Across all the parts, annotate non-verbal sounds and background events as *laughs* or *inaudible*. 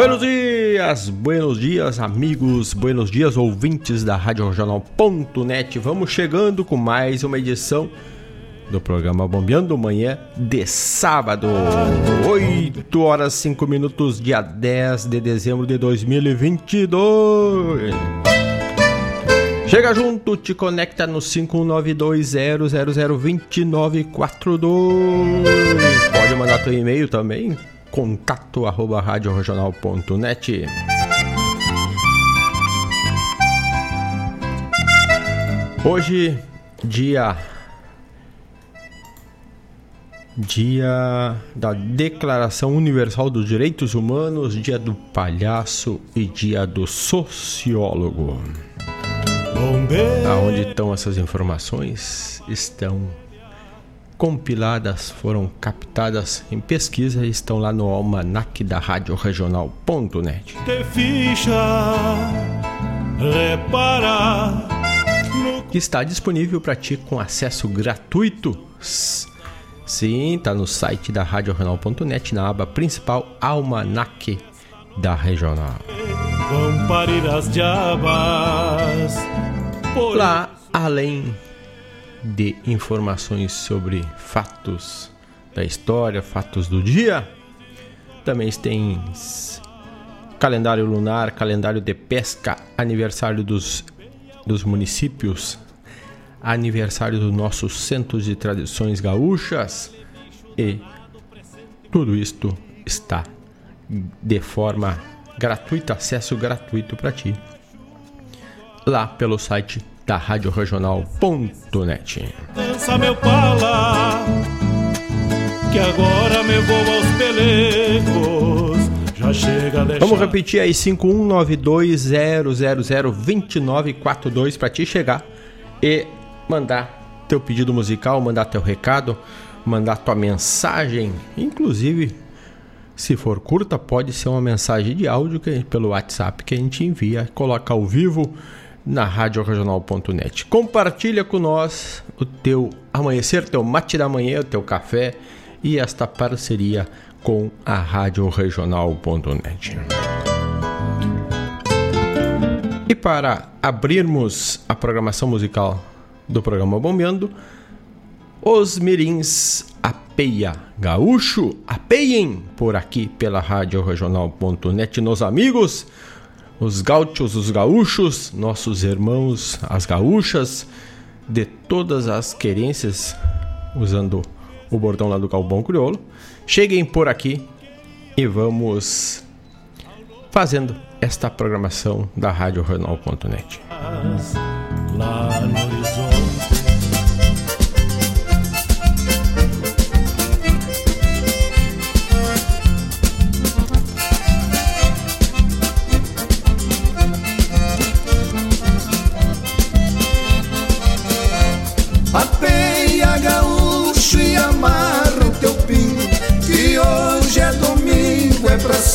Buenos dias! buenos dias, amigos, buenos dias, ouvintes da Rádio Regional.net. Vamos chegando com mais uma edição do programa Bombeando Manhã de sábado, 8 horas 5 minutos, dia 10 de dezembro de 2022. Chega junto, te conecta no 592002942. Pode mandar teu e-mail também, contato arroba radioregional.net. Hoje, dia dia da Declaração Universal dos Direitos Humanos, dia do palhaço e dia do sociólogo. Aonde estão essas informações? Estão compiladas, foram captadas em pesquisa e estão lá no almanac da Rádio Regional.net. Está disponível para ti com acesso gratuito. Sim, está no site da Rádio Regional.net, na aba principal Almanac da Regional. Lá, além de informações sobre fatos da história, fatos do dia. Também tem calendário lunar, calendário de pesca, aniversário dos, dos municípios, aniversário dos nossos centros de tradições gaúchas e tudo isto está de forma gratuita, acesso gratuito para ti lá pelo site da radioregional.net. Dança meu pala, que agora me vou aos pelecos. Já chega deixar... Vamos repetir aí 51920002942 para te chegar e mandar teu pedido musical, mandar teu recado, mandar tua mensagem, inclusive se for curta, pode ser uma mensagem de áudio que, pelo WhatsApp que a gente envia, coloca ao vivo na radioregional.net. Compartilha com nós o teu amanhecer, teu mate da manhã, o teu café e esta parceria com a radioregional.net. E para abrirmos a programação musical do programa Bombeando, os mirins apeia gaúcho, apeiem por aqui pela radioregional.net nos amigos os gaúchos, os gaúchos, nossos irmãos, as gaúchas, de todas as querências, usando o bordão lá do Galbão Crioulo, cheguem por aqui e vamos fazendo esta programação da Rádio Renal.net. Lá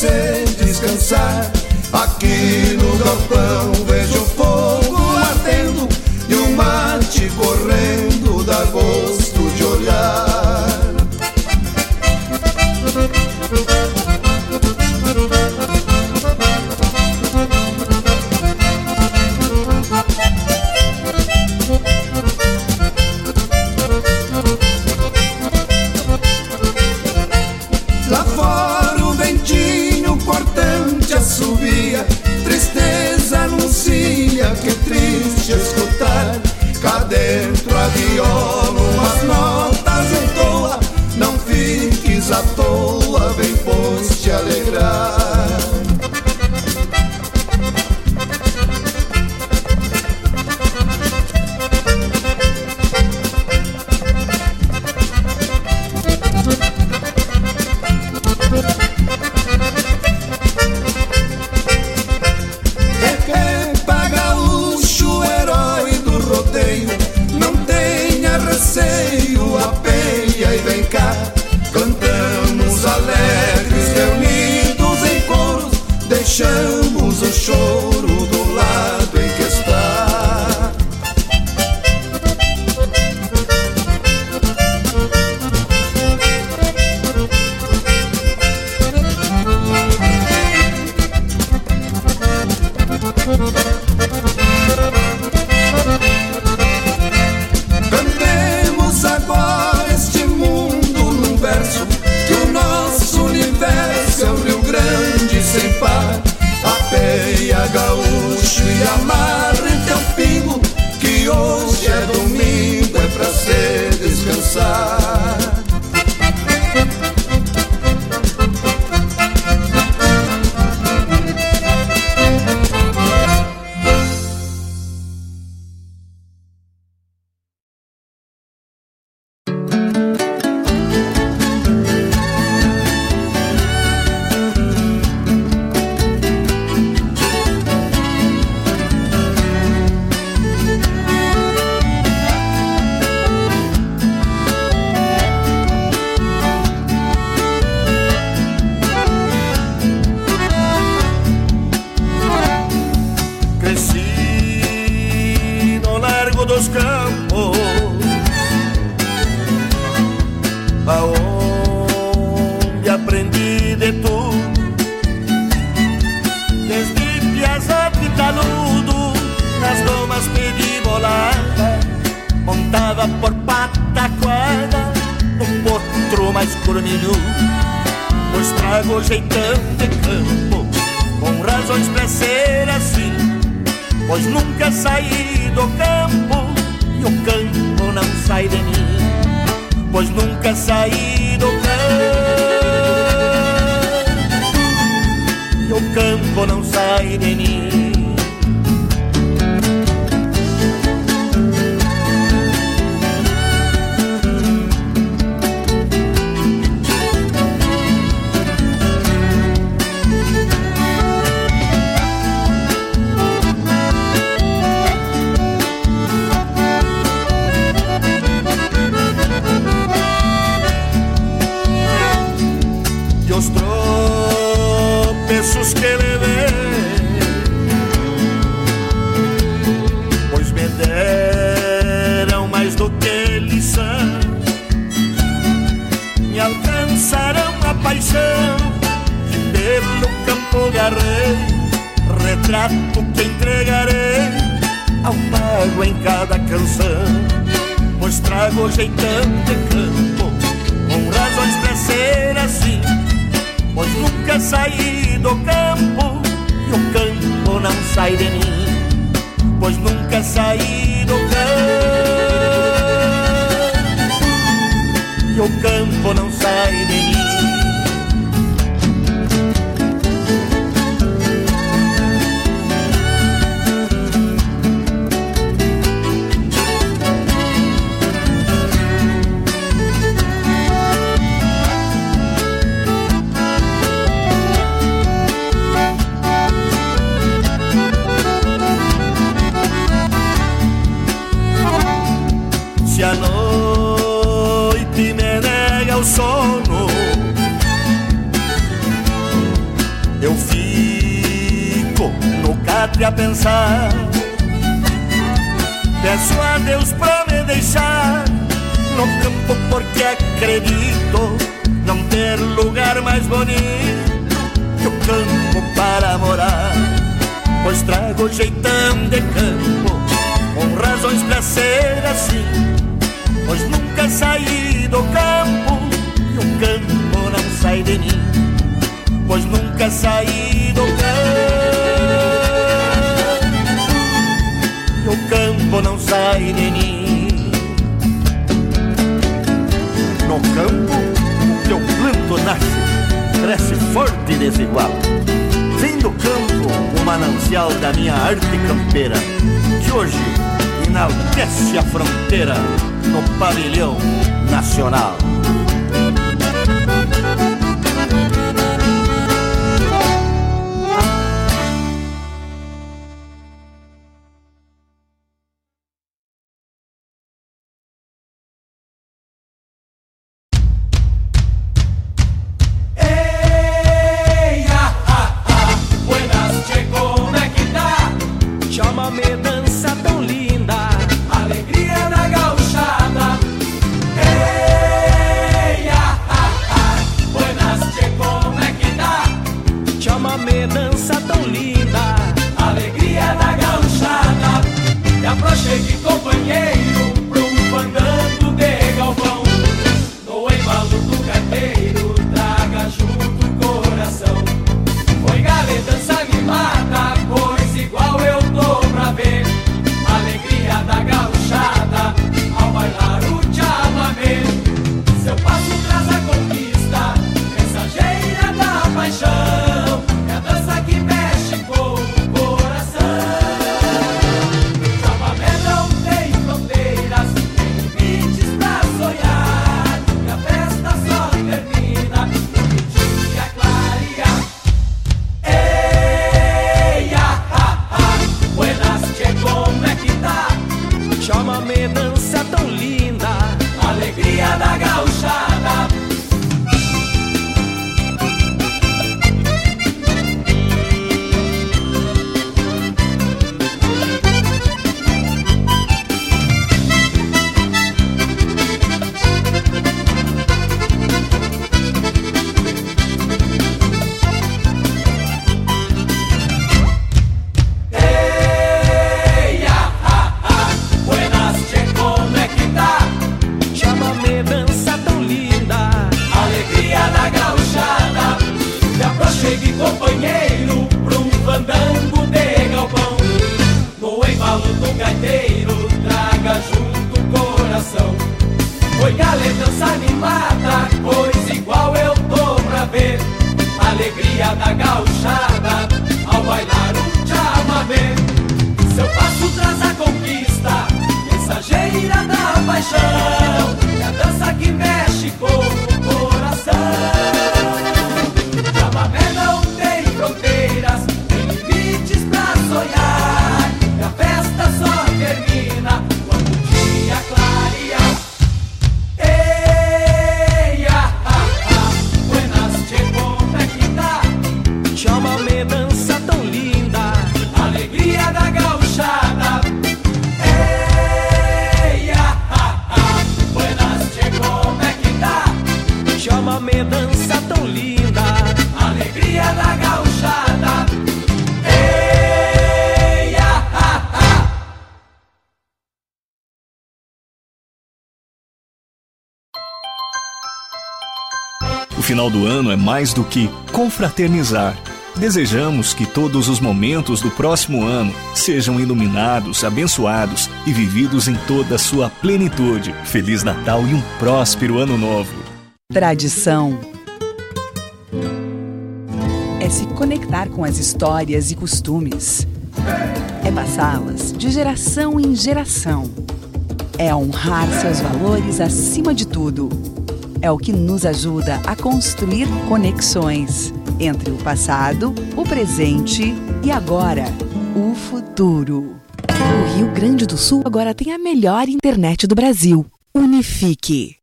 você descansar. Aqui no galpão vejo fogo ardendo e o mate correndo curmilho Pois trago jeitão de campo Com razões pra ser assim. Pois nunca saí do campo E o campo não sai de mim. Pois nunca saí do campo E o campo não sai de mim que levei Pois me deram mais do que lição Me alcançaram a paixão. Que pelo campo garrei Retrato que entregarei Ao pago em cada canção. Pois trago jeitão de campo Com razões pra ser assim. Pois nunca saí do campo E o campo não sai de mim Pois nunca saí do campo. E o campo não sai de mim a pensar. Peço a Deus pra me deixar No campo porque acredito Não ter lugar mais bonito Que o campo para morar. Pois trago jeitão de campo Com razões pra ser assim. Pois nunca saí do campo E o campo não sai de mim. Pois nunca saí do campo campo não sai de mim No campo, o que eu planto nasce Cresce forte e desigual Vem do campo o manancial da minha arte campeira Que hoje enaltece a fronteira no pavilhão nacional. Final do ano é mais do que confraternizar. Desejamos que todos os momentos do próximo ano sejam iluminados, abençoados e vividos em toda a sua plenitude. Feliz Natal e um próspero Ano Novo. Tradição é se conectar com as histórias e costumes. É passá-las de geração em geração. É honrar seus valores acima de tudo é o que nos ajuda a construir conexões entre o passado, o presente e agora, o futuro. O Rio Grande do Sul agora tem a melhor internet do Brasil. Unifique.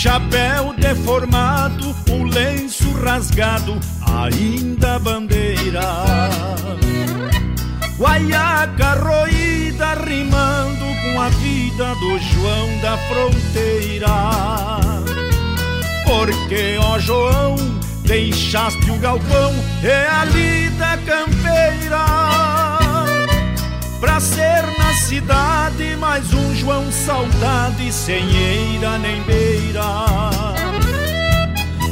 Chapéu deformado, o lenço rasgado, ainda bandeira. Guaiaca roída, rimando com a vida do João da fronteira porque, ó João, deixaste o galpão e a lida campeira Pra ser na cidade mais um João saudade sem eira nem beira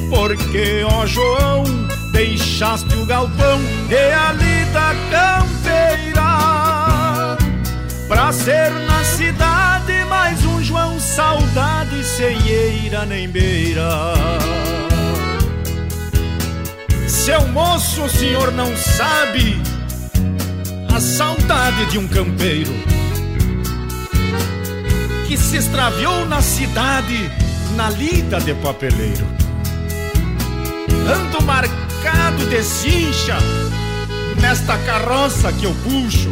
Porque, ó João, deixaste o galpão e a lida campeira Pra ser na cidade mais um João saudade sem eira nem beira. Seu moço, o senhor não sabe a saudade de um campeiro que se extraviou na cidade na lida de papeleiro. Ando marcado de cincha nesta carroça que eu puxo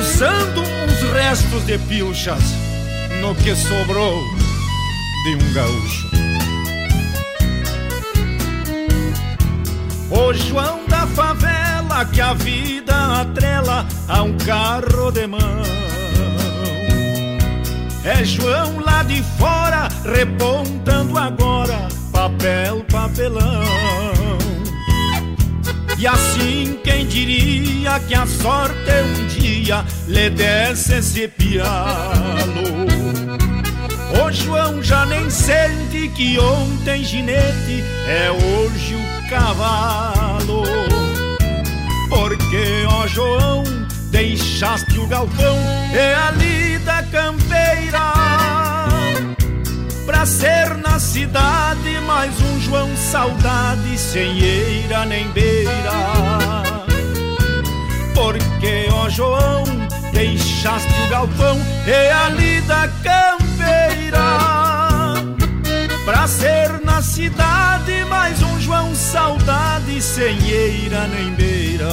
usando uns restos de pilchas no que sobrou de um gaúcho. O João da favela que a vida atrela a um carro de mão. É João lá de fora, repontando agora papel, papelão. E assim quem diria que a sorte um dia lhe desse esse pialo O João já nem sente que ontem ginete é hoje cavalo. Porque, ó João, deixaste o galpão e a lida campeira. Pra ser na cidade mais um João saudade sem eira nem beira. Porque, ó João, deixaste o galpão e a lida campeira Pra ser na cidade mais um João saudade sem eira nem beira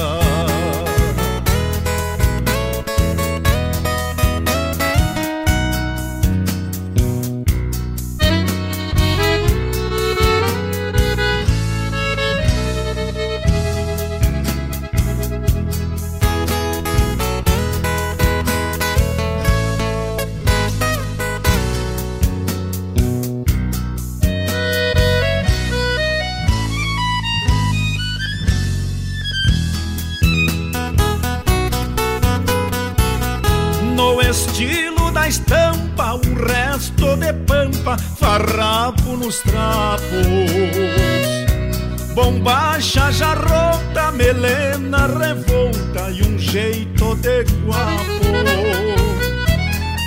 farrapo nos trapos. Bombacha já rota, melena revolta E um jeito de guapo.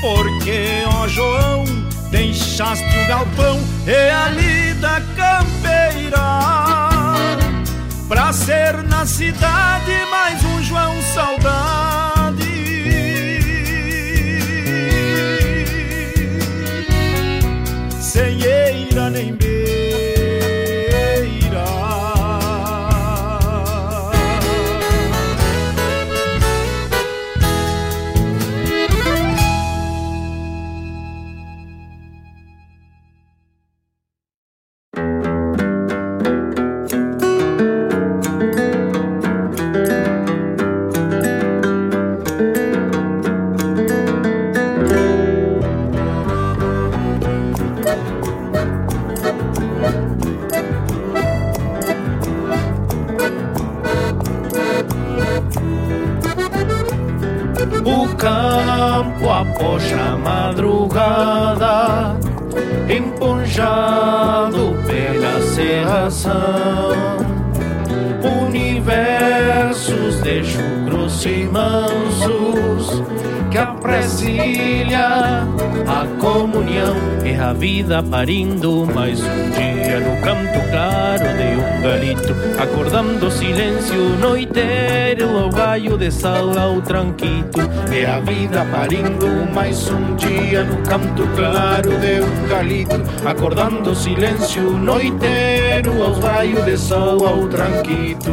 Porque, ó João, deixaste o galpão E a lida campeira. Pra ser na cidade mais um João saudade Mira nem serração. Universos de chucros e mansos que apresilha a comunhão e a vida parindo mais um dia no canto claro de um galito, acordando silêncio noiteiro ao galho de sal ao tranquito. E a vida parindo mais um dia no canto claro de um galito, acordando silêncio noiteiro aos raios de sol ao tranquito.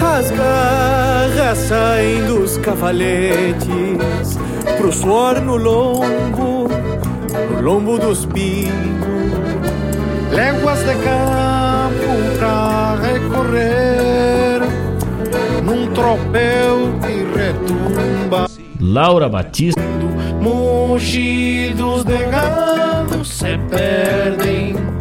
As garras saem dos cavaletes Pro suor no lombo, no lombo dos pingos. Léguas de campo pra recorrer Num tropel que retumba. Laura Batista. Mugidos de gado se perdem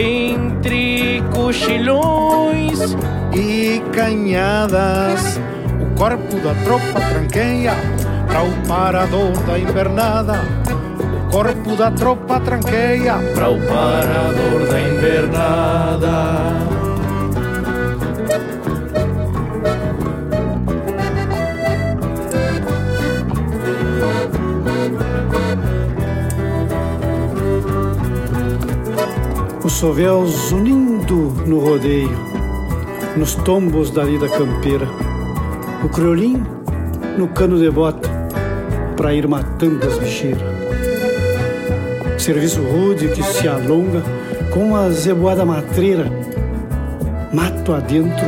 Entre cochilhões e canhadas. O corpo da tropa tranqueia para o parador da invernada. O corpo da tropa tranqueia para o parador da invernada. Sovéus unindo no rodeio nos tombos da lida campeira, o criolim no cano de bota, para ir matando as bicheiras. Serviço rude que se alonga com a zeboada matreira, mato adentro,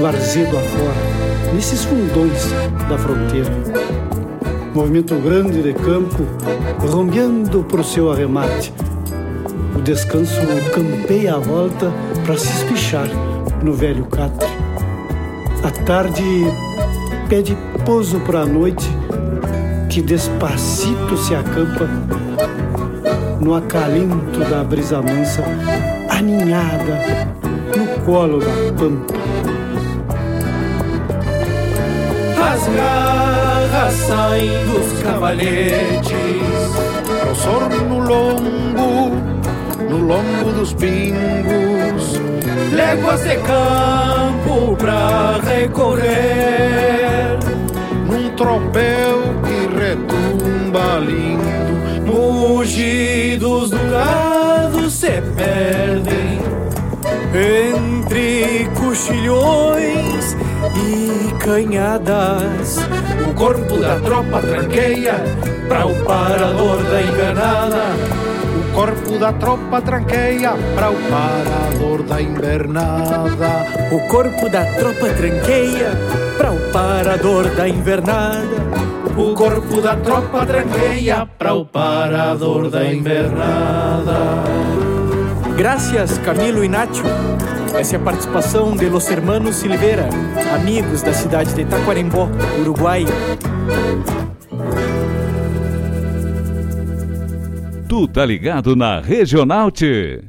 varzedo afora, nesses fundões da fronteira. Movimento grande de campo, rompeando por seu arremate. O descanso campeia a volta para se espichar no velho catre. A tarde pede pouso para a noite, que despacito se acampa no acalinto da brisa mansa, aninhada no colo da pampa. As garras saem dos cavalhetes, ao sor no lombo, no lombo dos pingos léguas de campo pra recorrer. Num tropel que retumba lindo, mugidos do gado se perdem entre cochilhões e canhadas. O corpo da tropa tranqueia para o parador da enganada corpo da tropa tranqueia para o parador da invernada. O corpo da tropa tranqueia para o parador da invernada. O corpo da tropa tranqueia para o parador da invernada. Graças Camilo e Nacho. Essa é a participação de Los Hermanos Silveira, amigos da cidade de Taquarembó, Uruguai. Tu tá ligado na Regional T.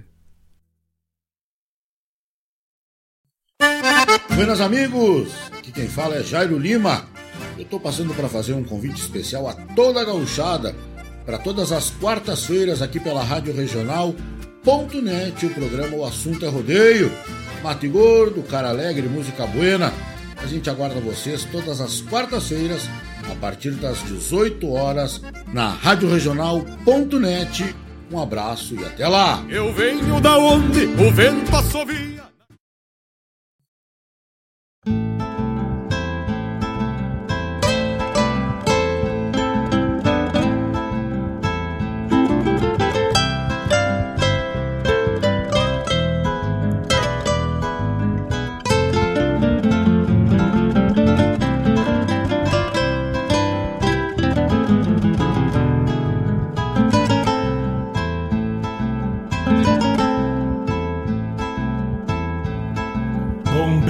Buenas amigos, aqui quem fala é Jairo Lima. Eu tô passando para fazer um convite especial a toda a gauchada para todas as quartas-feiras aqui pela Rádio Regional.net, o programa O Assunto é Rodeio. Mate Gordo, Cara Alegre, Música Buena. A gente aguarda vocês todas as quartas-feiras a partir das 18 horas na radioregional.net. Um abraço e até lá. Eu venho da onde o vento assovia.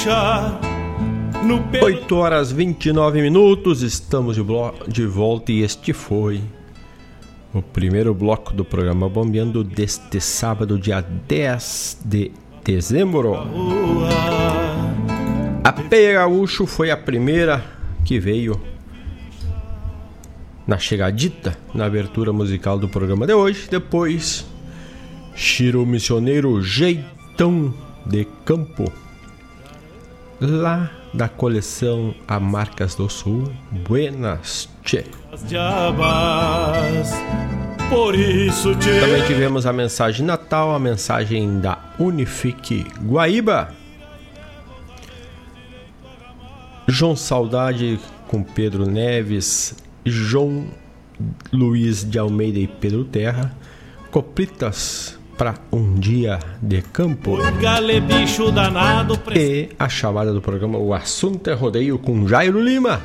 Ficha no 8 horas 29 minutos, estamos de, de volta e este foi o primeiro bloco do programa Bombeando deste sábado, dia 10 de dezembro. A Peia Gaúcho foi a primeira que veio na chegadita, na abertura musical do programa de hoje. Depois, Chiro Missioneiro Jeitão de Campo lá da coleção A Marcas do Sul. Buenas, tchê. Também tivemos a mensagem Natal, a mensagem da Unifique Guaíba. João Saudade com Pedro Neves, João Luiz de Almeida e Pedro Terra, Coplitas para um dia de campo. E a chamada do programa O Assunto é Rodeio com Jairo Lima.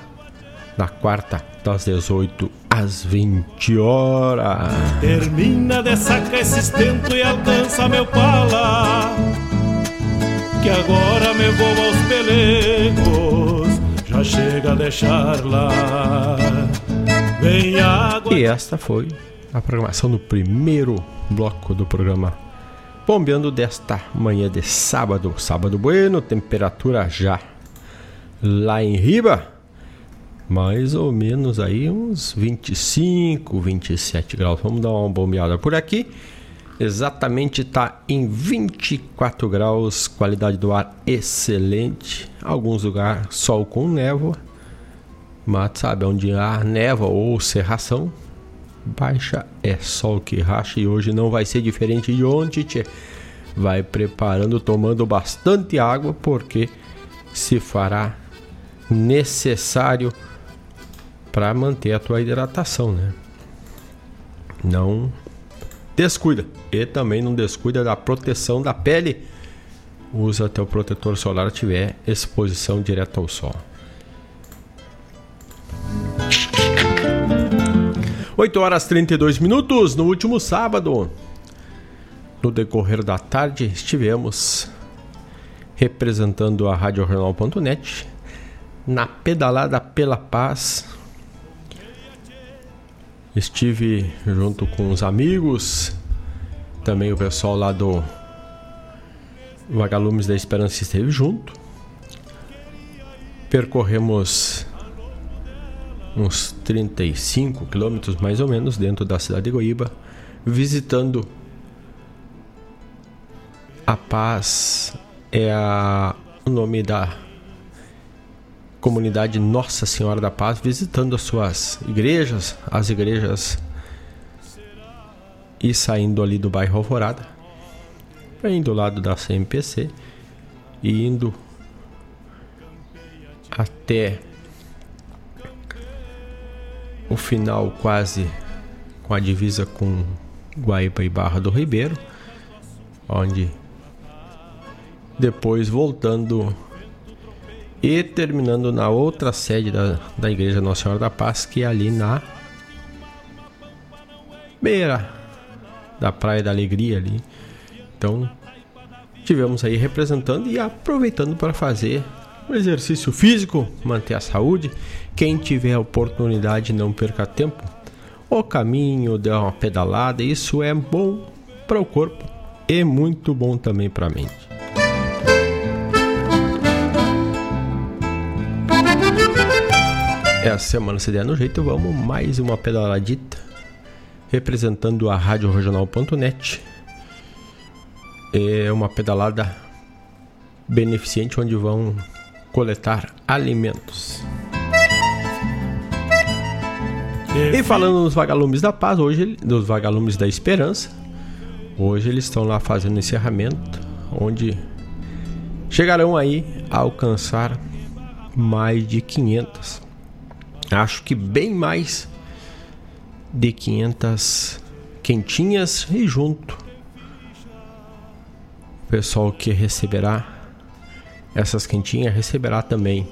Na quarta, das 18 às 20 horas. Termina de sacar esse estento e alcança meu pala. Que agora me vou aos pelegos. Já chega a deixar lá. Vem água. E esta foi a programação do primeiro bloco do programa Bombeando desta manhã de sábado. Sábado bueno, temperatura já lá em riba, mais ou menos aí uns 25, 27 graus. Vamos dar uma bombeada por aqui. Exatamente está em 24 graus, qualidade do ar excelente. Alguns lugares sol com névoa, mas sabe onde há névoa ou serração, baixa é sol que racha e hoje não vai ser diferente de ontem, tchê. Vai preparando, tomando bastante água, porque se fará necessário para manter a tua hidratação, né? Não descuida. E também não descuida da proteção da pele. Usa teu protetor solar se tiver exposição direta ao sol. 8 horas 32 minutos. No último sábado, no decorrer da tarde, estivemos representando a Rádio Jornal.net na pedalada pela paz. Estive junto com os amigos, também o pessoal lá do Vagalumes da Esperança esteve junto. Percorremos uns 35 quilômetros mais ou menos dentro da cidade de Goiba, visitando a Paz é a, o nome da comunidade Nossa Senhora da Paz, visitando as suas igrejas, as igrejas e saindo ali do bairro Alvorada, indo do lado da CMPC e indo até o final quase com a divisa com Guaíba e Barra do Ribeiro, onde depois voltando E terminando na outra sede da, da Igreja Nossa Senhora da Paz, que é ali na beira da Praia da Alegria ali. Então, tivemos aí representando e aproveitando para fazer um exercício físico, manter a saúde. Quem tiver a oportunidade, não perca tempo. O caminho, dê uma pedalada, isso é bom para o corpo e muito bom também para a mente. Essa semana, se der no jeito, vamos mais uma pedaladita representando a Rádio Regional.net. É uma pedalada beneficente onde vão coletar alimentos. E falando nos vagalumes da paz, hoje dos vagalumes da esperança, hoje eles estão lá fazendo encerramento, onde chegarão aí a alcançar mais de 500. Acho que bem mais de 500 quentinhas e junto o pessoal que receberá essas quentinhas receberá também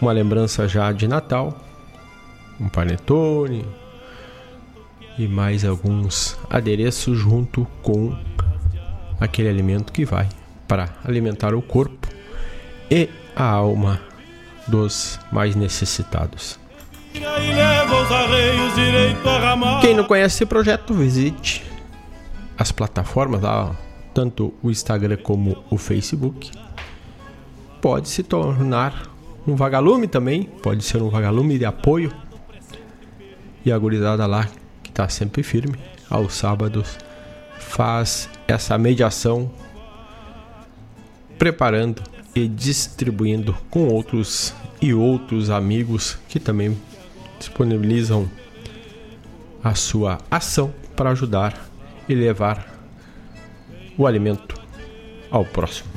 uma lembrança já de Natal, um panetone e mais alguns adereços junto com aquele alimento que vai para alimentar o corpo e a alma dos mais necessitados. Quem não conhece esse projeto, visite as plataformas tanto o Instagram como o Facebook. Pode se tornar um vagalume também, pode ser um vagalume de apoio. E a gurizada lá, que está sempre firme, aos sábados, faz essa mediação, preparando e distribuindo com outros e outros amigos que também disponibilizam a sua ação para ajudar e levar o alimento ao próximo.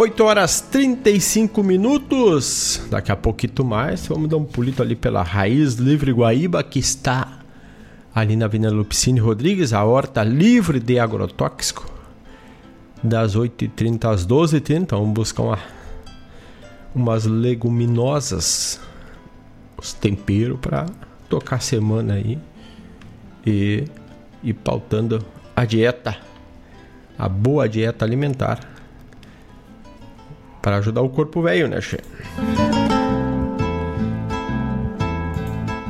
Oito horas 35 minutos. Daqui a pouquinho mais, vamos dar um pulito ali pela Raiz Livre Guaíba, que está ali na Avenida Lupicine Rodrigues, a horta livre de agrotóxico, das 8h30 às 12h30. Vamos buscar uma umas leguminosas, os temperos para tocar a semana aí e ir pautando a dieta, a boa dieta alimentar para ajudar o corpo velho, né, che?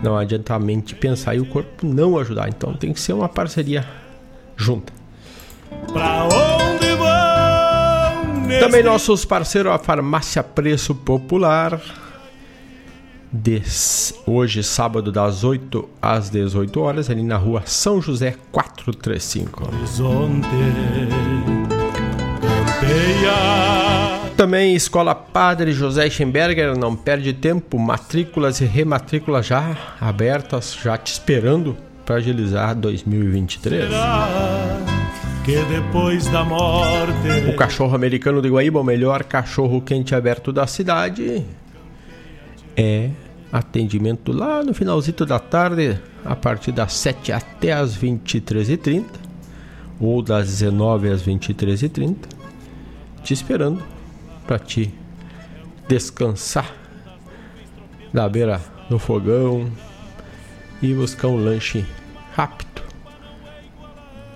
Não adianta a mente pensar e o corpo não ajudar, então tem que ser uma parceria junta. Pra onde também nossos parceiros, a Farmácia Preço Popular. De hoje, sábado, das 8 às 18 horas, ali na rua São José 435. Horizonte, Também Escola Padre José Schemberger, não perde tempo, matrículas e rematrículas já abertas, já te esperando para agilizar 2023. Será? que depois da morte. O cachorro americano de Guaíba, o melhor cachorro quente aberto da cidade, é atendimento lá no finalzito da tarde, a partir das 7 até as 23h30, ou das 19 às 23h30, te esperando para te descansar da beira do fogão e buscar um lanche rápido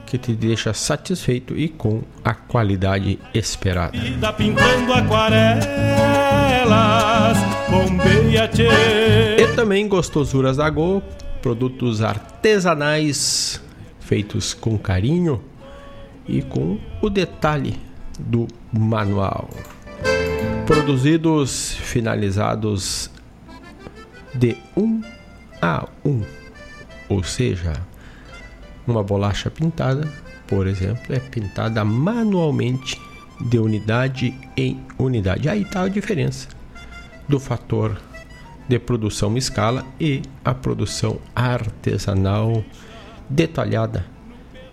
que te deixa satisfeito e com a qualidade esperada. e também gostosuras da Go, produtos artesanais feitos com carinho e com o detalhe do manual. Produzidos, finalizados de um a um, ou seja, uma bolacha pintada, por exemplo, é pintada manualmente de unidade em unidade. Aí está a diferença do fator de produção em escala e a produção artesanal detalhada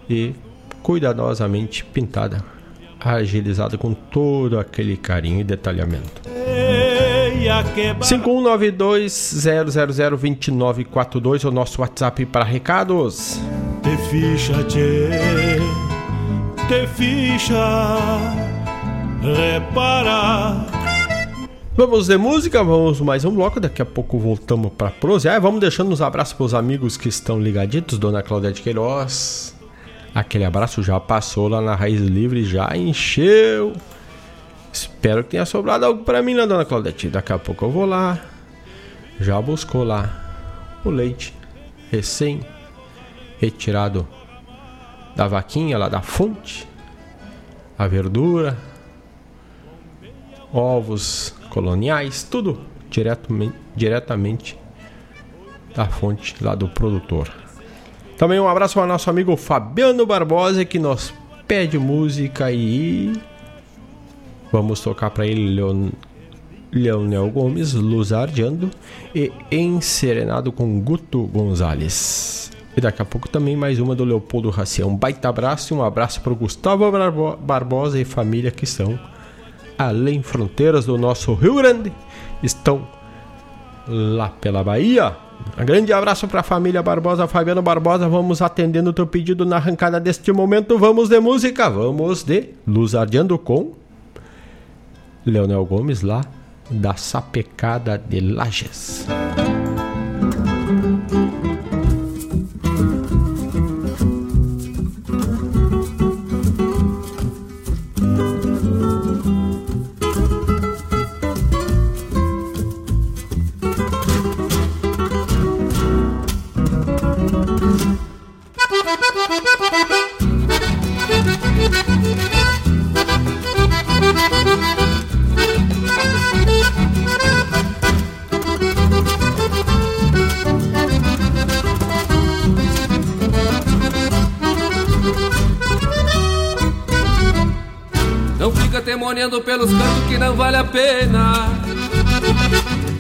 e cuidadosamente pintada, agilizada com todo aquele carinho e detalhamento. 5192-000-2942 é o nosso WhatsApp para recados. Te ficha, tchê, te ficha reparar. Vamos de música, vamos mais um bloco, daqui a pouco voltamos para prosa. Ah, vamos deixando uns abraços para os amigos que estão ligaditos, Dona Claudete Queiroz. Aquele abraço já passou lá na Raiz Livre, já encheu. Espero que tenha sobrado algo para mim, né, Dona Claudete? Daqui a pouco eu vou lá. Já buscou lá o leite recém retirado da vaquinha lá da fonte, a verdura, ovos coloniais, tudo diretamente, diretamente da fonte lá do produtor. Também um abraço para nosso amigo Fabiano Barbosa que nos pede música e vamos tocar para ele Leon... Leonel Gomes, Luzardiando e Enserenado com Guto Gonzalez. E daqui a pouco também mais uma do Leopoldo Racião. Um baita abraço e um abraço para o Gustavo Barbo Barbosa e família que são além fronteiras do nosso Rio Grande. Estão lá pela Bahia. Um grande abraço para a família Barbosa, Fabiano Barbosa. Vamos atendendo o teu pedido na arrancada deste momento. Vamos de música, vamos de Luz Ardiando com Leonel Gomes lá da Sapecada de Lages. Temoneando pelos cantos que não vale a pena.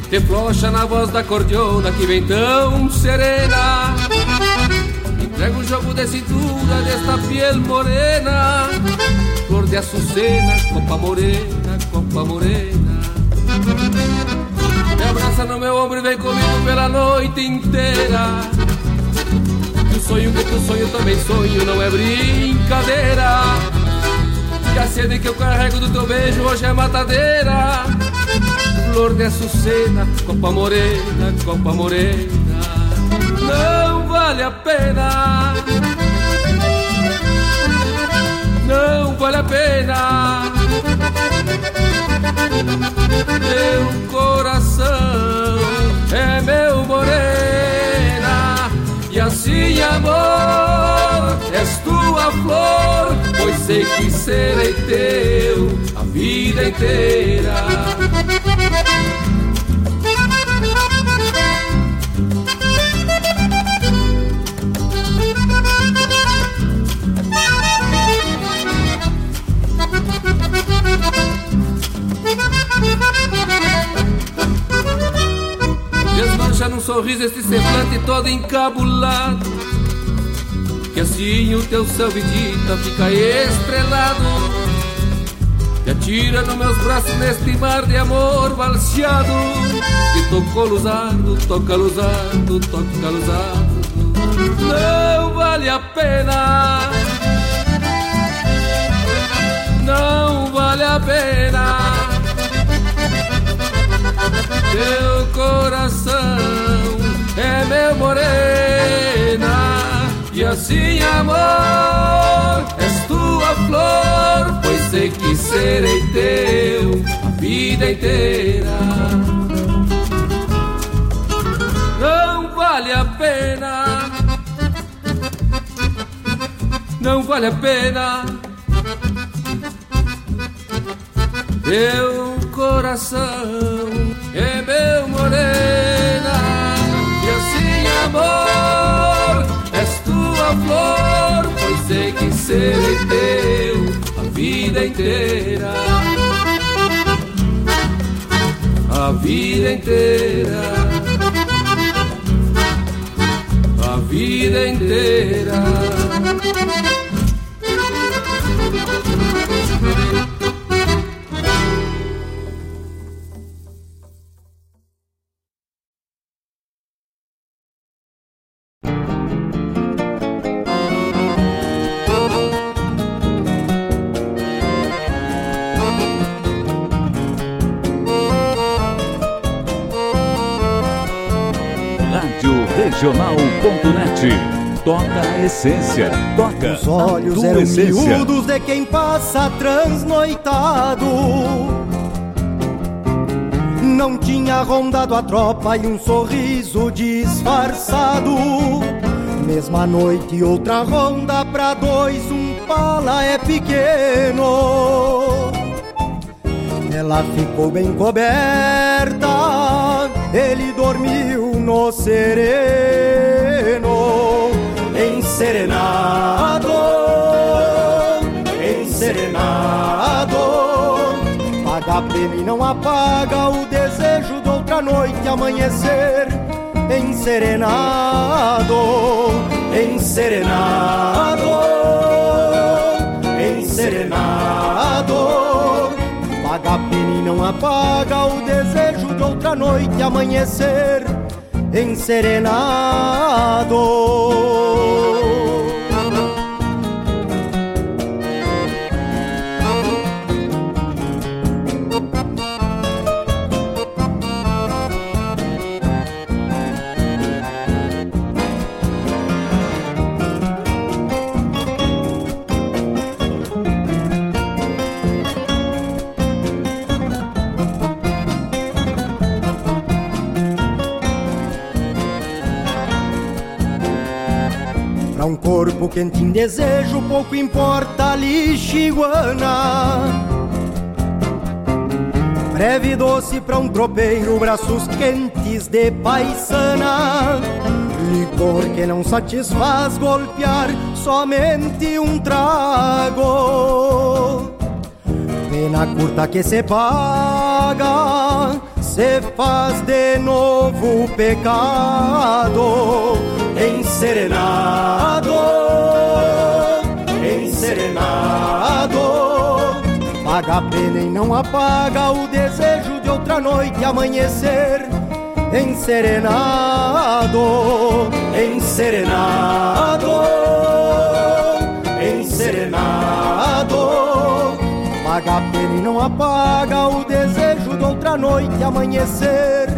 Te flocha na voz da cordiona que vem tão serena. Entrega o jogo de cintura desta piel morena. Flor de açucena, copa morena, copa morena. Me abraça no meu ombro e vem comigo pela noite inteira. E o sonho que tu sonho também sonho, não é brincadeira que a sede que eu carrego do teu beijo hoje é matadeira. Flor de açucena, copa morena, copa morena. Não vale a pena. Não vale a pena. Meu coração é meu morena. E assim amor és tua flor pois sei que serei teu a vida inteira. Desmancha num sorriso este semblante todo encabulado que assim o teu céu vidita fica estrelado. E atira nos meus braços neste mar de amor balseado Que tocou luzado, toca luzado, toca luzado Não vale a pena. Não vale a pena. Teu coração é meu morena e assim, amor, és tua flor, pois sei que serei teu a vida inteira. Não vale a pena, não vale a pena. Teu coração é meu morena, e assim, amor flor, pois sei que serei teu a vida inteira. A vida inteira. A vida inteira. Regional.net. Toca a essência. Toca Os olhos eram essência. miúdos de quem passa transnoitado. Não tinha rondado a tropa e um sorriso disfarçado. Mesma noite, outra ronda pra dois, um pala é pequeno. Ela ficou bem coberta, ele dormiu no sereno, enserenado, enserenado. Paga pena e não apaga o desejo de outra noite amanhecer, enserenado, enserenado, enserenado. Paga pena e não apaga o desejo de outra noite amanhecer enserenado. Quente em desejo, pouco importa lixiguana. Breve doce pra um tropeiro, braços quentes de paisana. Licor que não satisfaz golpear somente um trago. Pena curta que se paga, se faz de novo pecado. Enserenado. Paga a pena e não apaga o desejo de outra noite amanhecer. Enserenado, enserenado, enserenado. A pena e não apaga o desejo de outra noite amanhecer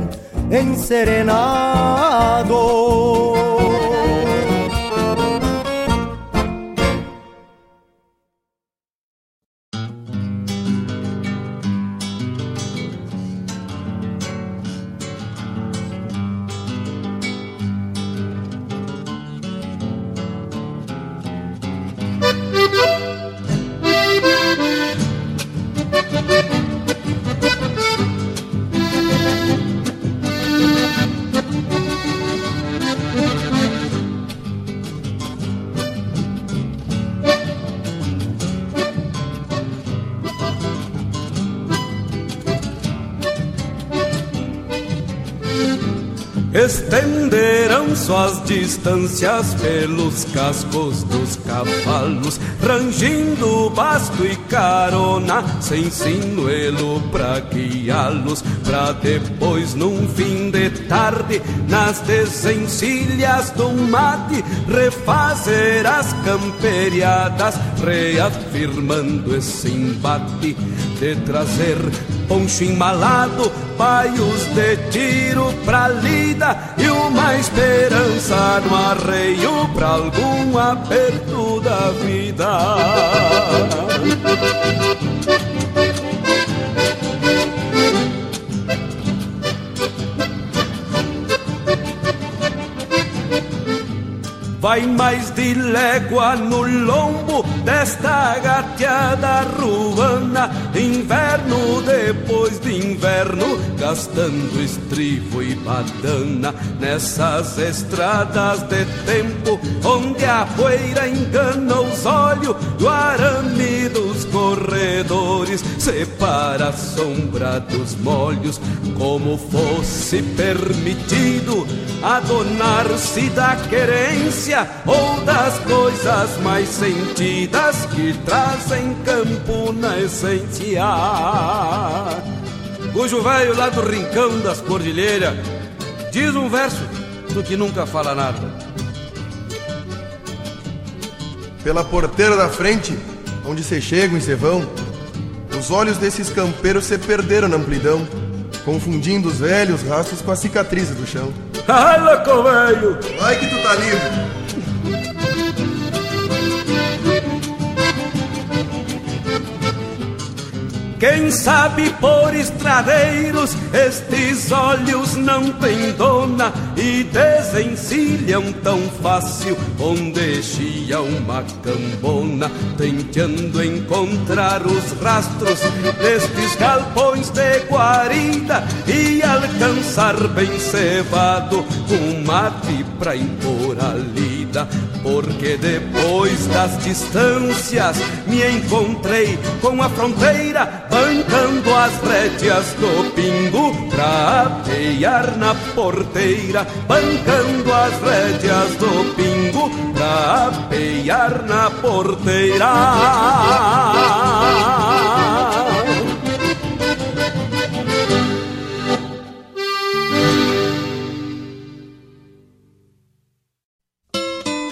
enserenado. Estenderam suas distâncias pelos cascos dos cavalos, rangindo basto e carona, sem sinuelo pra guiá-los, pra depois, num fim de tarde, nas desencilhas do mate, refazer as camperiadas, reafirmando esse embate de trazer poncho embalado, paios de tiro pra lida e uma esperança no arreio pra algum aperto da vida. Vai mais de légua no lombo desta gateada ruana. Inverno depois de inverno Gastando estribo e badana Nessas estradas de tempo Onde a poeira engana os olhos Do arame dos corredores. Separa a sombra dos molhos Como fosse permitido Adonar-se da querência ou das coisas mais sentidas que trazem campo na essência. Cujo velho lá do rincão das cordilheiras diz um verso do que nunca fala nada. Pela porteira da frente, onde se chegam e se vão, os olhos desses campeiros se perderam na amplidão, confundindo os velhos rastros com as cicatrizes do chão. Ai, louco velho! Vai que tu tá livre! Quem sabe por estradeiros estes olhos não têm dona e desencilham tão fácil onde chia uma cambona, tentando encontrar os rastros destes galpões de guarida e alcançar bem cevado um mate pra impor a lida. Porque depois das distâncias me encontrei com a fronteira bancando as rédeas do pingo pra apear na porteira, bancando as rédeas do pingo pra apear na porteira.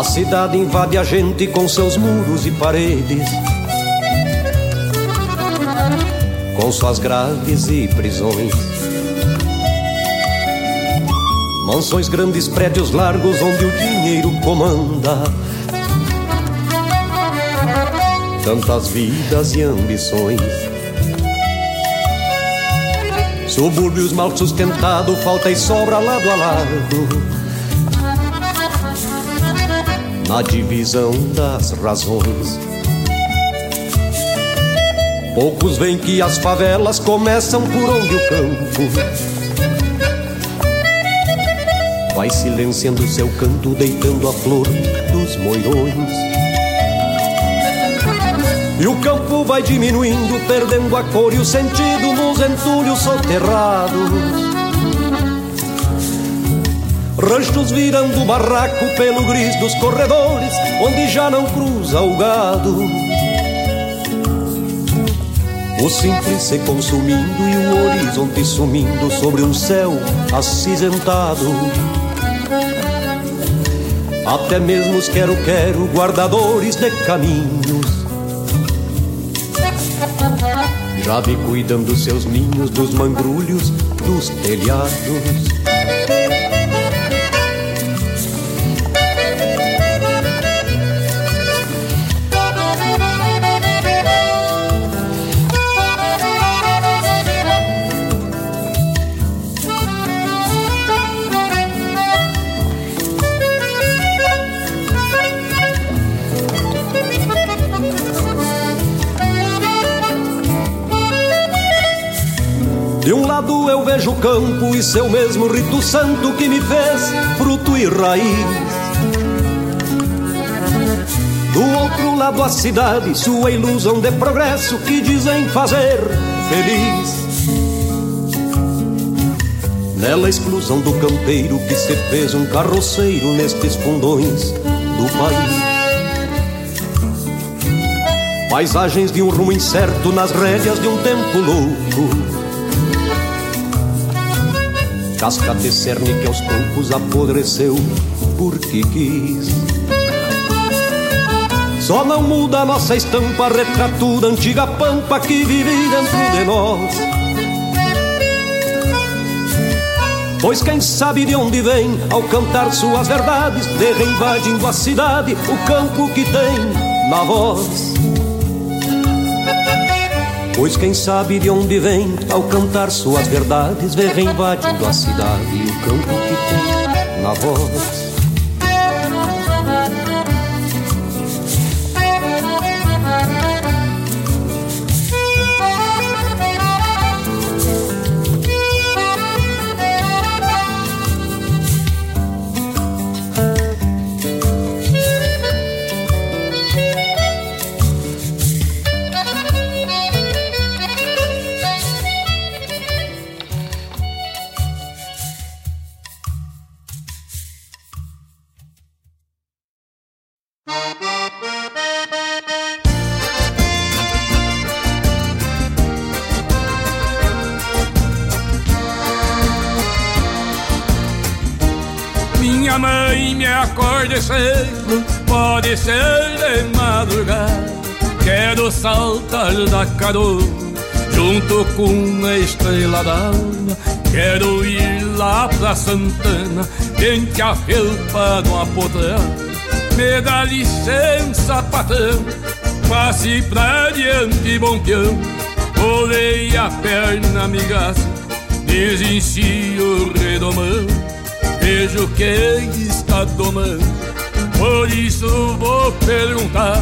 A cidade invade a gente com seus muros e paredes, com suas grades e prisões. Mansões grandes, prédios largos onde o dinheiro comanda. Tantas vidas e ambições. Subúrbios mal sustentados, falta e sobra lado a lado na divisão das razões. Poucos veem que as favelas começam por onde o campo vai silenciando seu canto, deitando a flor dos moirões. E o campo vai diminuindo, perdendo a cor e o sentido nos entulhos soterrados Ranchos virando barraco pelo gris dos corredores, onde já não cruza o gado. O simples se consumindo e o horizonte sumindo sobre um céu acinzentado. Até mesmo os quero-quero, guardadores de caminhos. Já vi cuidando seus ninhos dos mangrulhos, dos telhados. Vejo o campo e seu mesmo rito santo que me fez fruto e raiz. Do outro lado a cidade, sua ilusão de progresso que dizem fazer feliz. Nela a exclusão do campeiro que se fez um carroceiro nestes fundões do país. Paisagens de um rumo incerto nas rédeas de um tempo louco casca de cerne que aos poucos apodreceu porque quis. Só não muda a nossa estampa, retratura antiga pampa que vive dentro de nós. Pois quem sabe de onde vem, ao cantar suas verdades, de reinvadindo a cidade, o campo que tem na voz. Pois quem sabe de onde vem, ao cantar suas verdades, vê reinvadindo a cidade e o campo que tem na voz. Santana, quente a felpa no apotrado. Me dá licença, patrão, passe pra diante, bom peão. Olhei a perna, amigaça, desencio o redomão. Vejo quem está tomando Por isso vou perguntar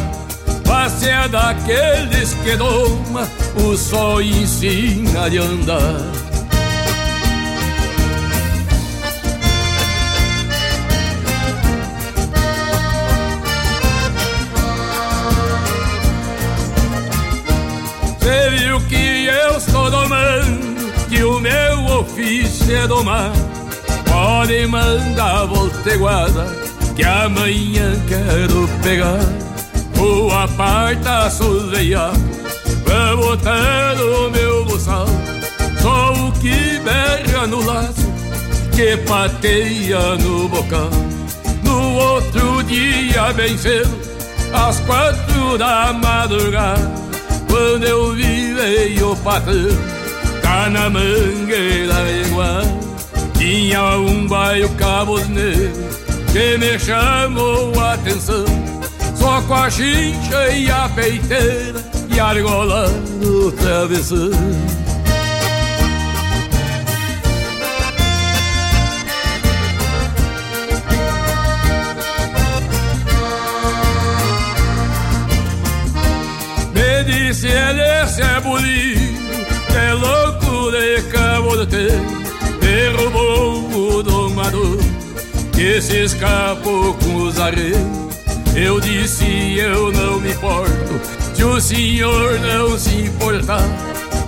Você é daqueles que doma O sol ensina de andar domando Que o meu ofício é domar Pode mandar volteguada Que amanhã quero pegar. O aparta soleado Pra botar no meu buçal. Só o que berra no laço Que pateia no bocal. No outro dia bem cedo Às quatro da madrugada Quando eu vi veio o patrão Tá na mangueira igual tinha um baio cabosneiro que me chamou a atenção. Só com a chincha e a peiteira e argola no travessão Ele, esse é bonito, é louco de cabo de ter derrubou o domador que se escapou com os arreios. Eu disse eu não me importo se o senhor não se importar.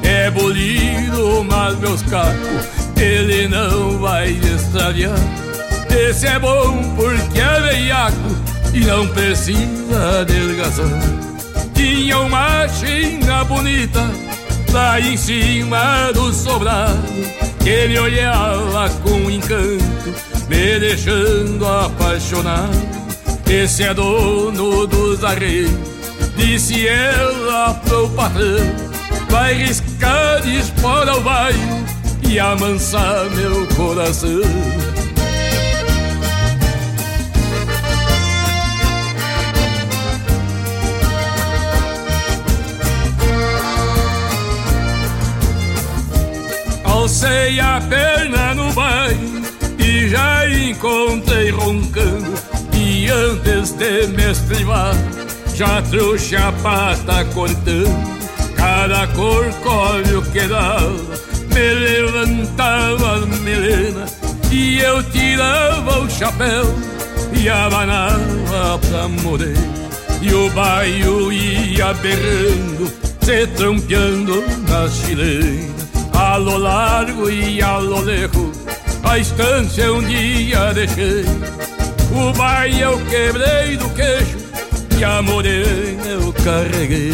É bolido, mas meus cacos ele não vai extraviar. Esse é bom porque é veiaco e não precisa adelgaçar. Tinha uma china bonita lá em cima do sobrado que me olhava com encanto, me deixando apaixonado. Esse é dono dos arreios, disse ela pro patrão. Vai riscar de espora o bairro e amansar meu coração. Alcei a perna no baile e já encontrei roncando. E antes de me estrivar, já trouxe a pata cortando. Cada corcóvio que dava, me levantava a melena. E eu tirava o chapéu e abanava pra morrer. E o baio ia berrando, se trampeando na chilenas a lo largo e a lo a estância um dia deixei. O baile eu quebrei do queixo e a morena eu carreguei.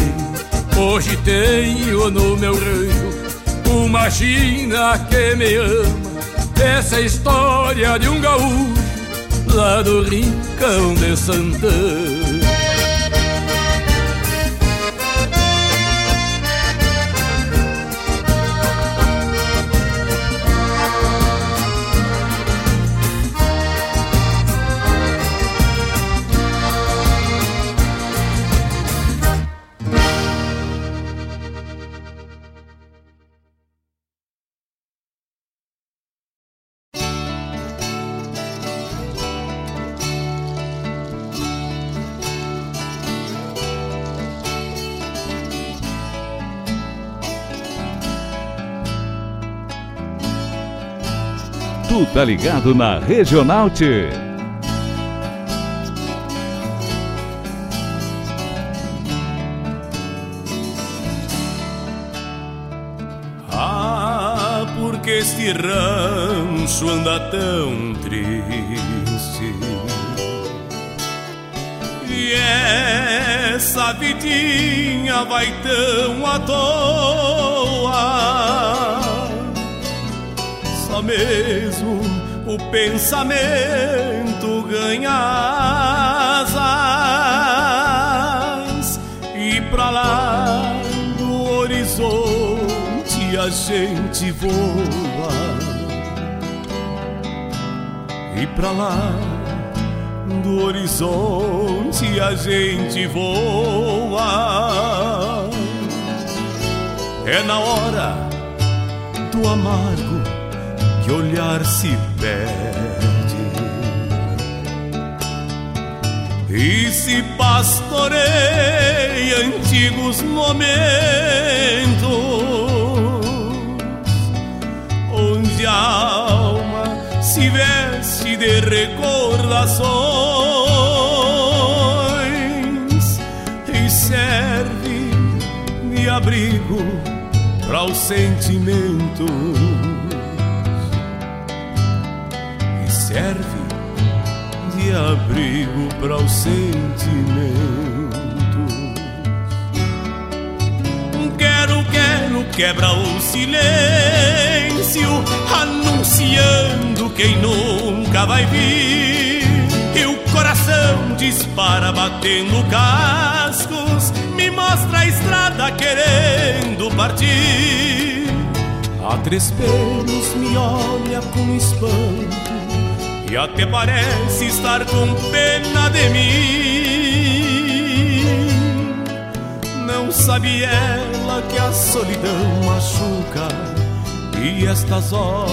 Hoje tenho no meu rancho uma china que me ama. Essa história de um gaúcho lá do rincão de Santana. Tá ligado na Regional T. Ah, porque este rancho anda tão triste E essa vidinha vai tão à toa Mesmo o pensamento ganha asas. E pra lá do horizonte a gente voa. E pra lá do horizonte a gente voa. É na hora do amargo que olhar se perde. E se pastoreia antigos momentos onde a alma se veste de recordações e serve de abrigo para os sentimentos abrigo para os sentimentos. Quero, quero, quebra o silêncio, anunciando quem nunca vai vir. E o coração dispara batendo cascos, me mostra a estrada querendo partir. A três pelos me olha com espanto e até parece estar com pena de mim. Não sabe ela que a solidão machuca e estas horas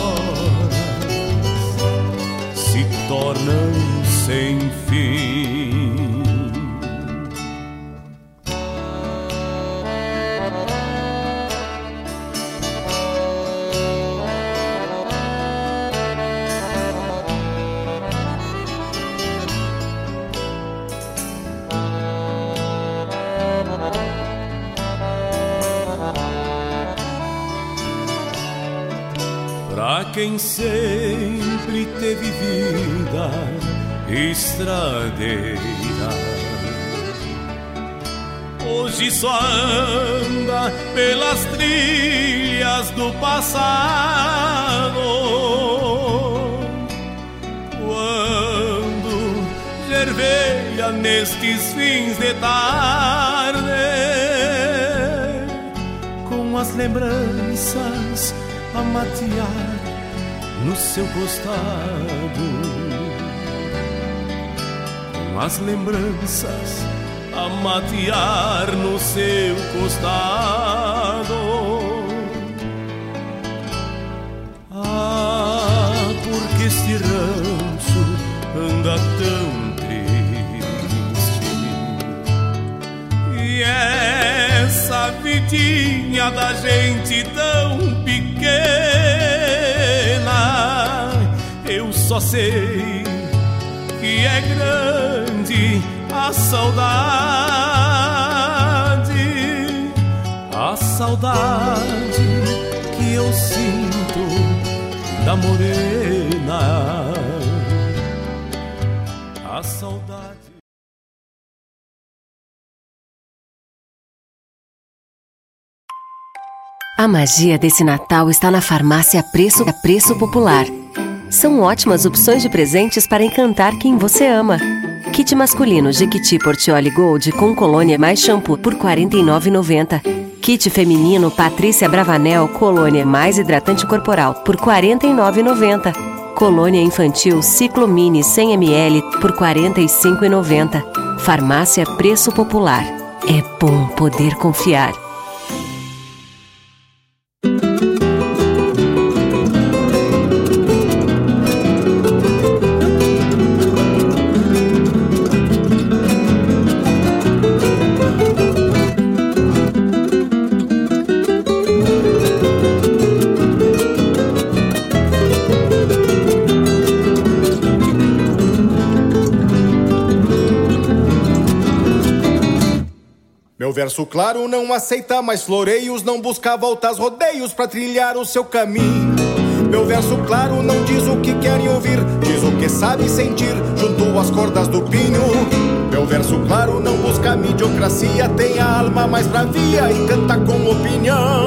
se tornam sem fim. Pra quem sempre teve vida estradeira, hoje só anda pelas trilhas do passado. Quando gerveia nestes fins de tarde, com as lembranças a matear no seu costado, com as lembranças a matear no seu costado. Ah, porque este rancho anda tão triste? E essa vidinha da gente tão pequena, eu só sei que é grande a saudade, a saudade que eu sinto da morena, a saudade. A magia desse Natal está na farmácia Preço, a Preço Popular. São ótimas opções de presentes para encantar quem você ama. Kit masculino Jequiti Portioli Gold com colônia mais shampoo por R$ 49,90. Kit feminino Patrícia Bravanel Colônia mais hidratante corporal por R$ 49,90. Colônia infantil Ciclo Mini 100ml por R$ 45,90. Farmácia Preço Popular. É bom poder confiar. Verso claro não aceita mais floreios, não busca voltas, rodeios para trilhar o seu caminho. Meu verso claro não diz o que querem ouvir, diz o que sabe sentir, junto às cordas do pinho. Meu verso claro não busca mediocracia, tem a alma mais bravia e canta com opinião.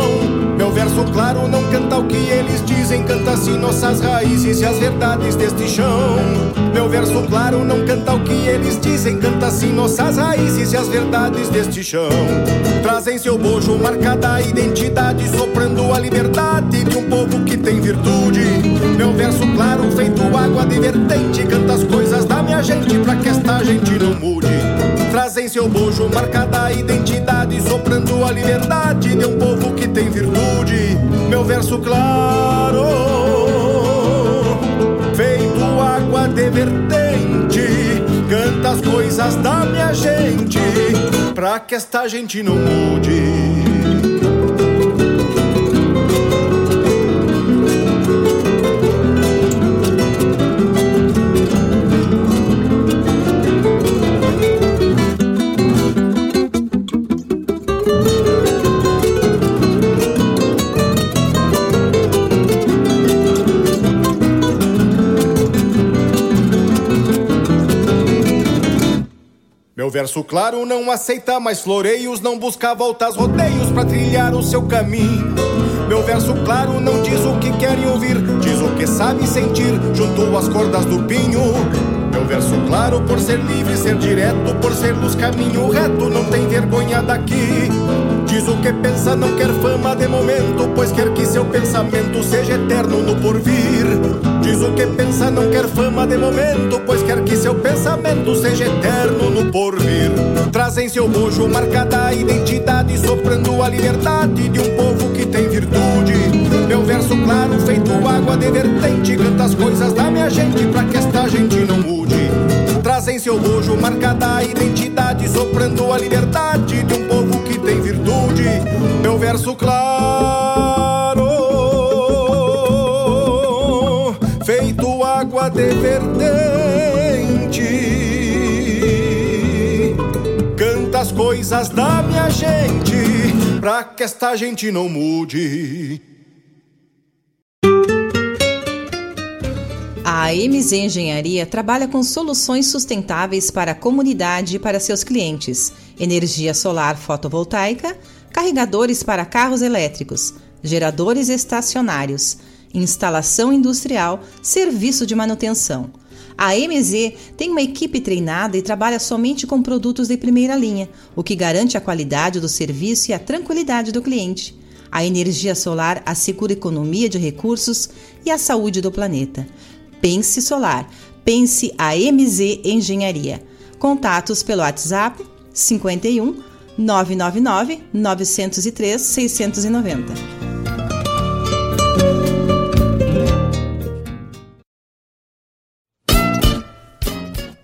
Meu verso claro não canta o que eles dizem, canta sim nossas raízes e as verdades deste chão. Meu verso claro não canta o que eles dizem, canta sim nossas raízes e as verdades deste chão. Trazem seu bojo marcada a identidade, soprando a liberdade de um povo que tem virtude. Meu verso claro feito água de vertente, canta as coisas da minha gente pra que esta gente não mude. Trazem seu bojo marcada a identidade, soprando a liberdade de um povo que tem virtude. Meu verso claro, feito água de vertente, canta as coisas da minha gente, pra que esta gente não mude. Verso claro não aceita mais floreios, não busca voltas, rodeios para trilhar o seu caminho. Meu verso claro não diz o que querem ouvir, diz o que sabe sentir, junto às cordas do pinho. Meu verso claro por ser livre, ser direto, por ser luz caminho reto, não tem vergonha daqui. Diz o que pensa, não quer fama de momento, pois quer que seu pensamento seja eterno no porvir. Diz o que pensa, não quer fama de momento, pois quer que seu pensamento seja eterno no porvir. Trazem seu bojo marcada a identidade, soprando a liberdade de um povo que tem virtude. Meu verso claro, feito água de vertente, canta as coisas da minha gente pra que esta gente não mude. Trazem seu bojo marcada a identidade, soprando a liberdade de um povo que tem virtude. Meu verso claro, coisas da minha gente, pra que esta gente não mude. A MZ Engenharia trabalha com soluções sustentáveis para a comunidade e para seus clientes: energia solar fotovoltaica, carregadores para carros elétricos, geradores estacionários, instalação industrial, serviço de manutenção. A MZ tem uma equipe treinada e trabalha somente com produtos de primeira linha, o que garante a qualidade do serviço e a tranquilidade do cliente. A energia solar assegura economia de recursos e a saúde do planeta. Pense Solar. Pense a MZ Engenharia. Contatos pelo WhatsApp 51 999 903 690.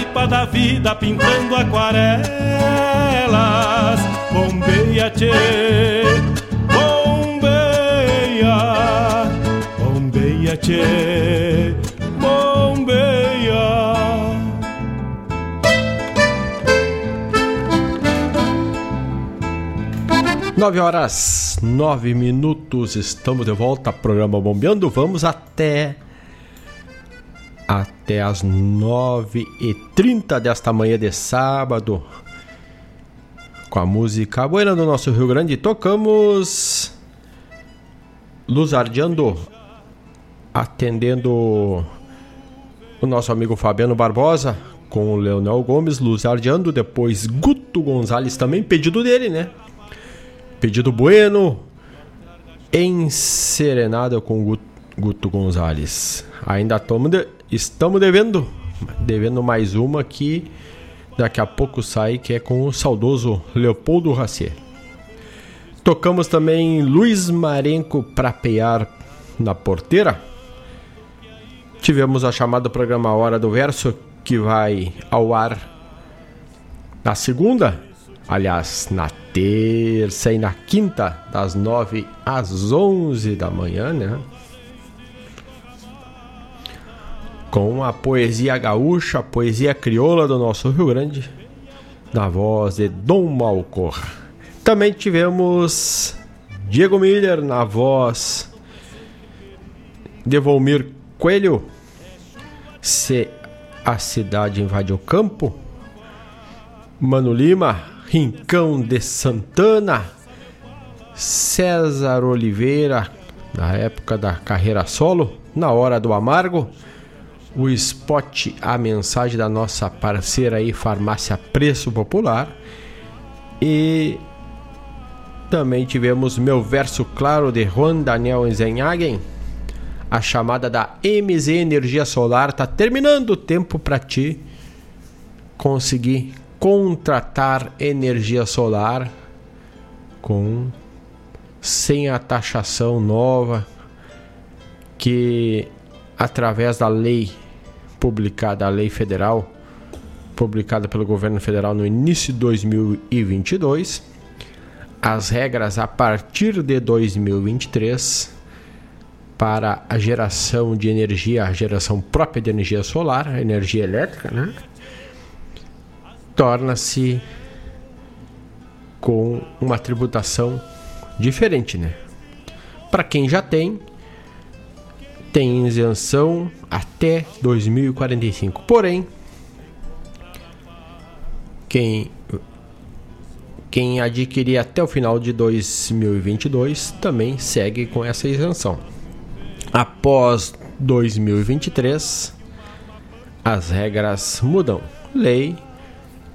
taipa da vida, pintando aquarelas. Bombeia, tchê, bombeia, bombeia, tchê, bombeia. 9 horas 9 minutos, estamos de volta, programa Bombeando. Vamos até até as 9 e 30 desta manhã de sábado. Com a música Buena do nosso Rio Grande, tocamos Luzardiando, atendendo o nosso amigo Fabiano Barbosa com o Leonel Gomes, Luzardiando, depois Guto Gonzalez também, pedido dele, né? Pedido Bueno, Enserenada com Guto, Guto Gonzalez. Ainda de, estamos devendo, devendo mais uma que daqui a pouco sai, que é com o saudoso Leopoldo Racier. Tocamos também Luiz Marenco para pear na porteira. Tivemos a chamada programa Hora do Verso, que vai ao ar na segunda, aliás, na terça e na quinta, das 9 às 11 da manhã, né? Com a poesia gaúcha, a poesia crioula do nosso Rio Grande, na voz de Dom Malcor. Também tivemos Diego Miller na voz de Volmir Coelho, Se a Cidade Invade o Campo, Mano Lima, Rincão de Santana, César Oliveira, na época da carreira solo, na hora do amargo, o spot, a mensagem da nossa parceira aí, Farmácia Preço Popular, e também tivemos meu verso claro de Juan Daniel Enzenhagen, a chamada da MZ Energia Solar, tá terminando o tempo para ti conseguir contratar energia solar com sem a taxação nova que através da lei publicada, a lei federal publicada pelo governo federal no início de 2022, as regras a partir de 2023 para a geração de energia, a geração própria de energia solar, energia elétrica, né? torna-se com uma tributação diferente, né? Para quem já tem, tem isenção até 2045. Porém, quem quem adquirir até o final de 2022 também segue com essa isenção. Após 2023, as regras mudam. Lei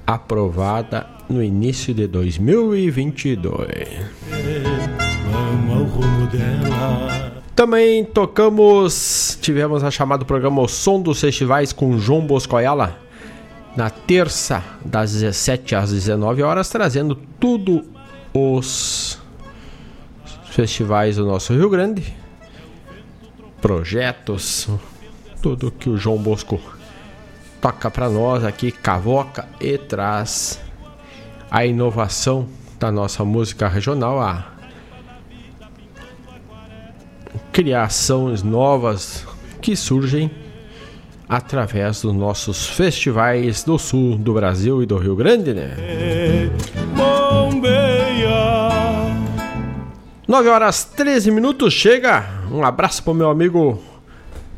aprovada no início de 2022. Também tocamos, tivemos a chamada programa O Som dos Festivais com João Boscoiala na terça das 17 às 19 horas, trazendo tudo os festivais do nosso Rio Grande, projetos, tudo que o João Bosco toca para nós aqui, cavoca e traz a inovação da nossa música regional, a criações novas que surgem através dos nossos festivais do sul do Brasil e do Rio Grande, né? Bombeia. 9 horas 13 minutos, chega. Um abraço pro meu amigo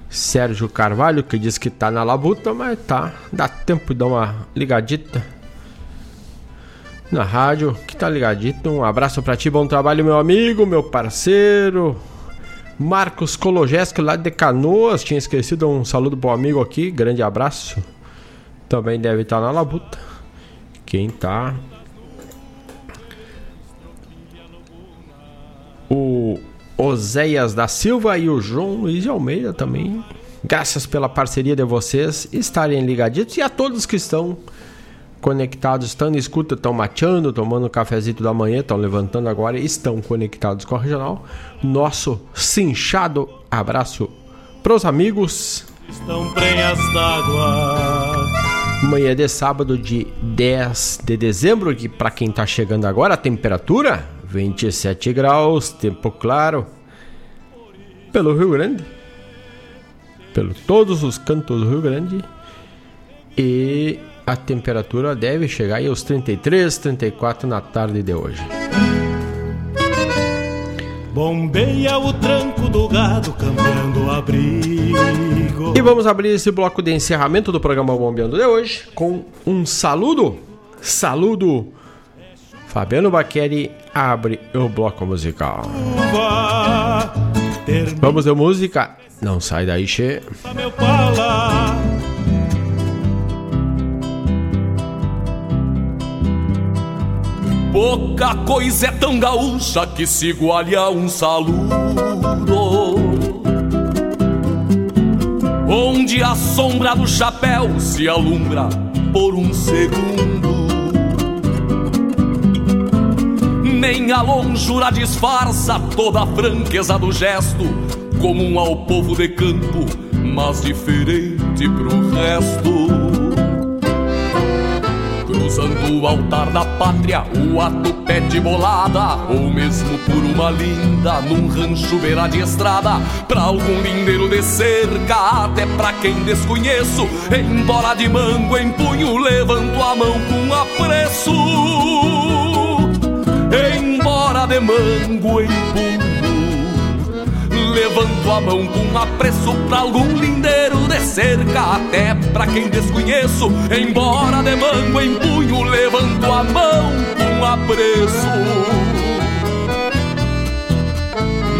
Sérgio Carvalho, que diz que tá na labuta, mas tá. Dá tempo de dar uma ligadita na rádio, que tá ligadito. Um abraço para ti, bom trabalho, meu amigo, meu parceiro. Marcos Kologeski lá de Canoas, tinha esquecido um saludo pro amigo aqui, grande abraço. Também deve estar na labuta. Quem tá? O Oséias da Silva e o João Luiz de Almeida também. Graças pela parceria de vocês estarem ligaditos e a todos que estão conectados, estão em escuta, estão mateando, tomando um cafezinho da manhã, estão levantando agora e estão conectados com a regional. Nosso cinchado abraço pros amigos. Estão prenhas d'água. Manhã de sábado de 10 de dezembro, que para quem tá chegando agora, a temperatura 27 graus, tempo claro. Pelo Rio Grande. Pelo todos os cantos do Rio Grande. E a temperatura deve chegar aos 33, 34 na tarde de hoje. Bombeia o tranco do gado, cambiando o abrigo. E vamos abrir esse bloco de encerramento do programa Bombeando de hoje com um saludo. Saludo. Fabiano Baqueri abre o bloco musical. Vamos de música? Não sai daí, che. Meu pala. Pouca coisa é tão gaúcha que se igualha um saludo. Onde a sombra do chapéu se alumbra por um segundo. Nem a longura disfarça toda a franqueza do gesto, comum ao povo de campo, mas diferente pro resto cruzando o altar da pátria, o ato pede bolada, ou mesmo por uma linda, num rancho beira de estrada, pra algum lindeiro de cerca, até pra quem desconheço, embora de mango em punho, levanto a mão com apreço. Embora de mango em punho levanto a mão com apreço pra algum lindeiro de cerca, até pra quem desconheço, embora de mango em punho, levanto a mão com apreço.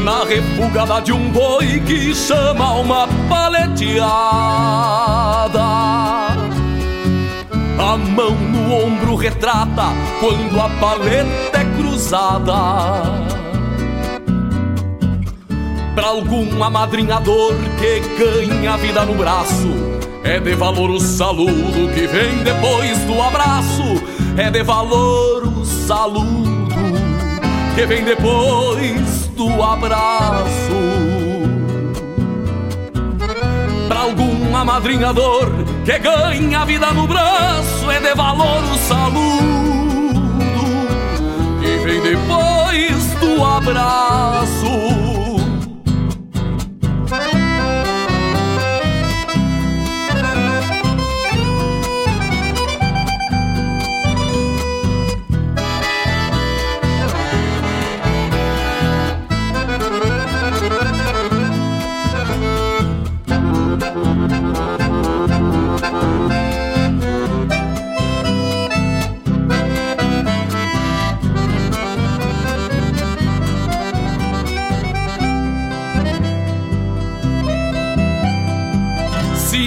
Na refugada de um boi que chama uma paleteada, a mão no ombro retrata quando a paleta é cruzada para algum amadrinhador que ganha vida no braço. É de valor o saludo que vem depois do abraço. É de valor o saludo que vem depois do abraço. Para algum amadrinhador que ganha vida no braço, é de valor o saludo que vem depois do abraço.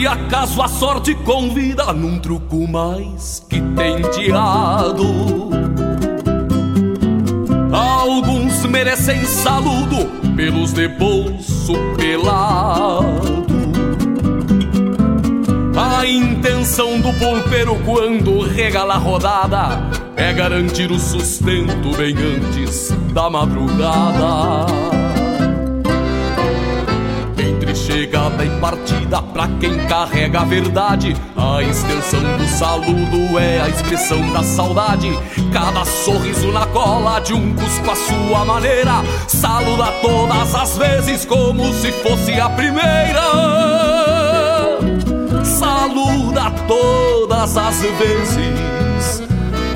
Acaso a sorte convida num truco mais que tenteado Alguns merecem saludo pelos de bolso pelado. A intenção do polpeiro quando regala a rodada É garantir o sustento bem antes da madrugada chegada e partida pra quem carrega a verdade. A extensão do saludo é a expressão da saudade. Cada sorriso na cola de um cusco à sua maneira. Saluda todas as vezes como se fosse a primeira. Saluda todas as vezes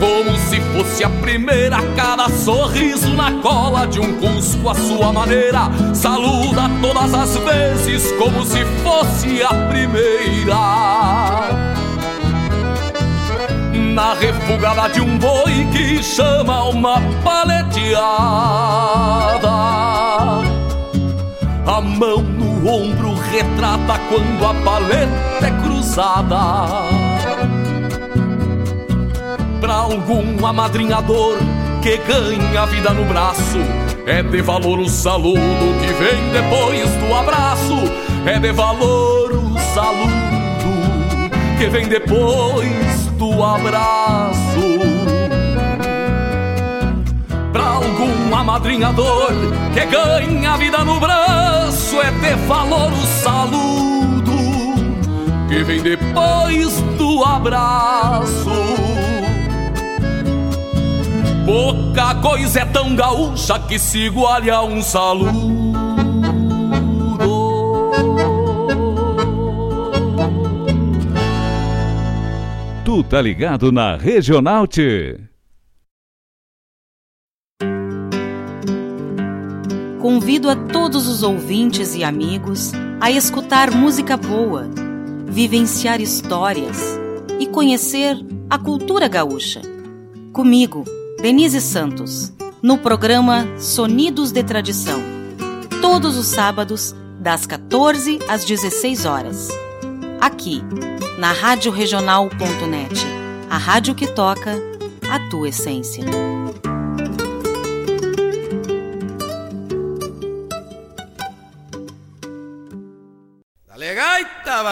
como se fosse a primeira, cada sorriso na cola de um cusco à sua maneira. Saluda todas as vezes, como se fosse a primeira. Na refugada de um boi que chama uma paleteada. A mão no ombro retrata quando a paleta é cruzada. Pra algum amadrinhador que ganha vida no braço, é de valor o saludo que vem depois do abraço. É de valor o saludo que vem depois do abraço. Pra algum amadrinhador que ganha vida no braço, é de valor o saludo que vem depois do abraço. Pouca coisa é tão gaúcha que se iguale a um saludo. Tu tá ligado na Regional T. Convido a todos os ouvintes e amigos a escutar música boa, vivenciar histórias e conhecer a cultura gaúcha. Comigo, Denise Santos, no programa Sonidos de Tradição, todos os sábados, das 14 às 16 horas. Aqui, na Rádio Regional.net, a rádio que toca a tua essência. Dale gaita,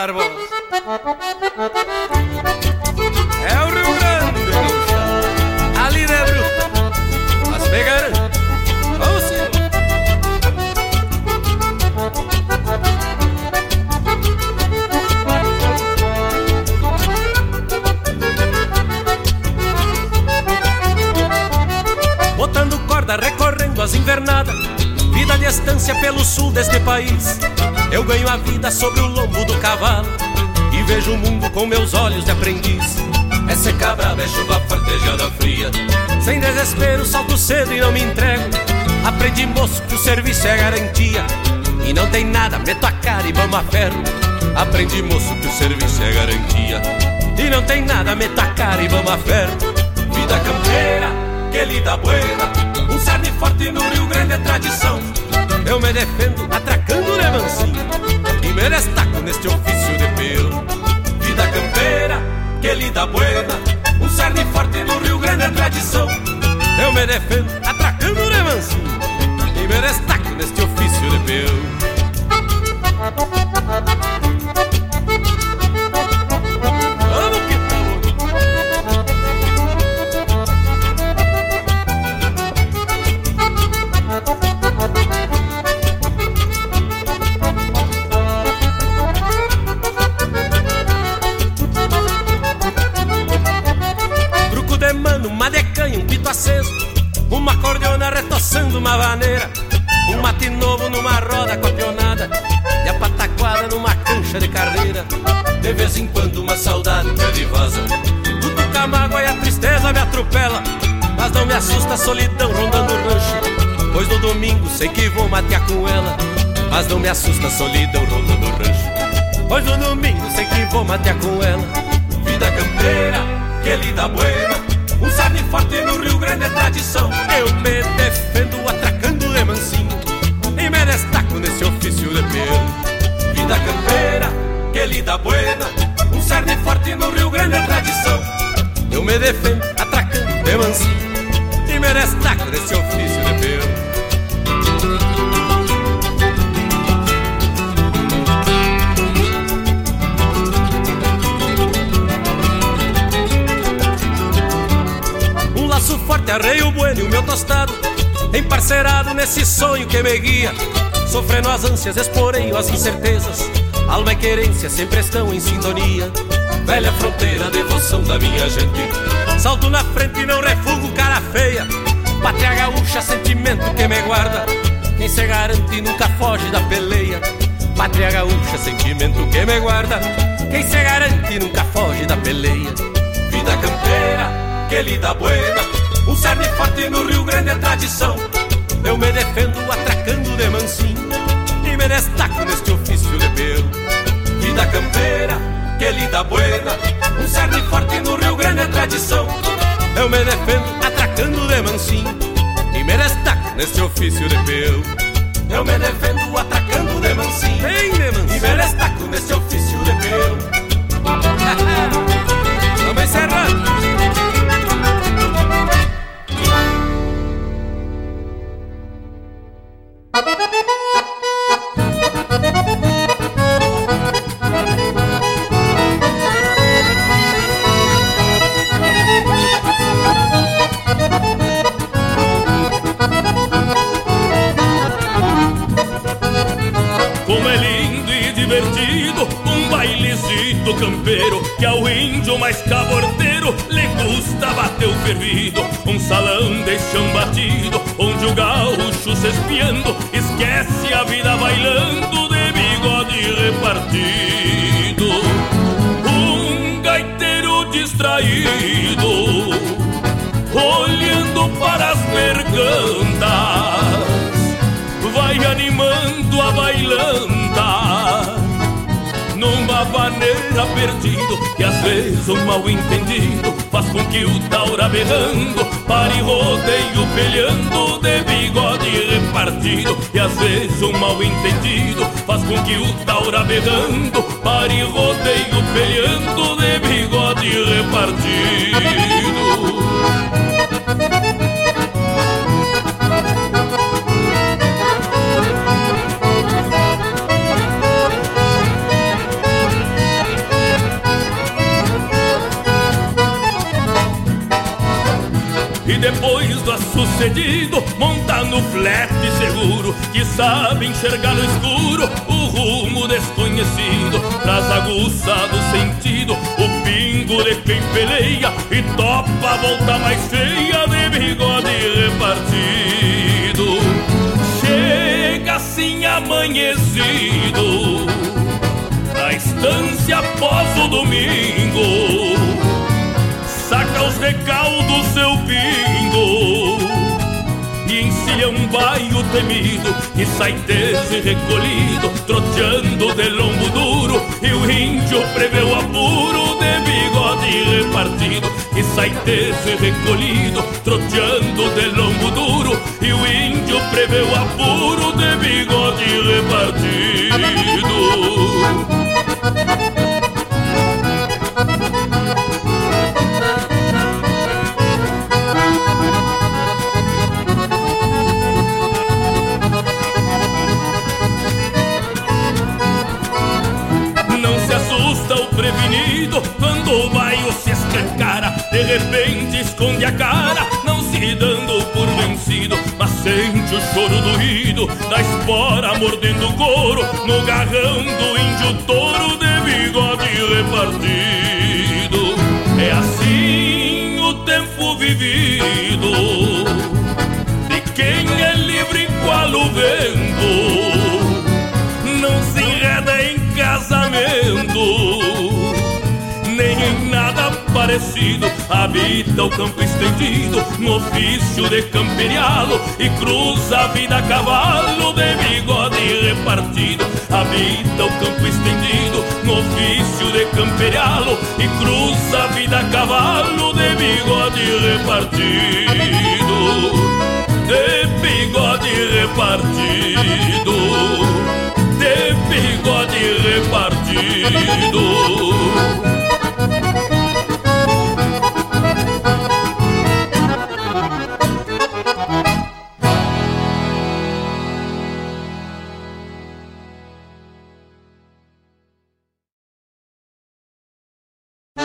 desespero, salto cedo e não me entrego. Aprendi moço que o serviço é garantia. E não tem nada, meto a cara e vamos a ferro. Aprendi moço que o serviço é garantia. E não tem nada, meto a cara e vamos a ferro. Vida campeira, que lida buena. Um cerne forte no Rio Grande é tradição. Eu me defendo atracando de mansinho E me destaco neste ofício de pelo Vida campeira, que lida buena. Um cerne forte no Rio Grande é tradição Eu me defendo atracando de mansinho E me destaco neste ofício de pelo decanha, um pito aceso Uma cordeona retoçando uma vaneira Um mate novo numa roda coapionada E a pataquada numa cancha de carreira De vez em quando uma saudade me vaza a mágoa e a tristeza me atropela Mas não me assusta a solidão rondando o rancho Pois no domingo sei que vou matear com ela Mas não me assusta a solidão rondando o rancho Pois no domingo sei que vou matear com ela. Vida campeira, que lida buena Um sarne forte no Rio Grande é tradição. Eu me defendo atracando de mansinho E me destaco nesse ofício de pelo Vida campeira, que lida buena. Um sarne forte no Rio Grande é tradição. Eu me defendo atracando de mansinho E me destaco nesse ofício de pelo laço forte, arreio bueno e o meu tostado Emparcerado nesse sonho que me guia. Sofrendo as ânsias, esporeio as incertezas. Alma e querência sempre estão em sintonia. Velha fronteira, devoção da minha gente. Salto na frente e não refugo cara feia. Pátria gaúcha, sentimento que me guarda. Quem se garante nunca foge da peleia. Pátria gaúcha, sentimento que me guarda. Quem se garante nunca foge da peleia. Vida campeira, que lida buena Um cerne forte no Rio Grande é tradição. Eu me defendo atracando de mansinho. E me destaco neste ofício de pelo. Vida campeira, que lida buena Um cerne forte no Rio Grande é tradição. Eu me defendo atracando de mansinho. E me destaco neste ofício de pelo. Eu me defendo atracando de mansinho, bem de mansinho. E me destaco nesse ofício de peão. Vamos *laughs* encerrando. Como Maneira perdido às vezes um mal entendido Faz com que o taura berrando Pare rodeio pelhando De bigode repartido. E às vezes um mal entendido Faz com que o taura berrando Pare rodeio pelhando De bigode repartido depois do sucedido, monta no flete seguro Que sabe enxergar no escuro o rumo desconhecido. Traz aguçado sentido o pingo de quem peleia E topa a volta mais feia de bigode repartido. Chega assim amanhecido Na estância após o domingo os recaldos seu pingo. E encilha um baio temido que sai desse recolhido troteando de lombo duro. E o índio prevê o apuro de bigode repartido que sai desse recolhido troteando de lombo duro. E o índio prevê o apuro de bigode repartido repente esconde a cara, não se dando por vencido, mas sente o choro doído da espora mordendo o couro no garrão do índio touro de bigode repartido. É assim o tempo vivido de quem é livre qual o vento não se enreda em casamento, parecido. Habita o campo estendido, no ofício de camperialo e cruza a vida a cavalo de bigode repartido. Habita o campo estendido, no ofício de camperialo e cruza a vida a cavalo de bigode repartido. De bigode repartido de bigode repartido.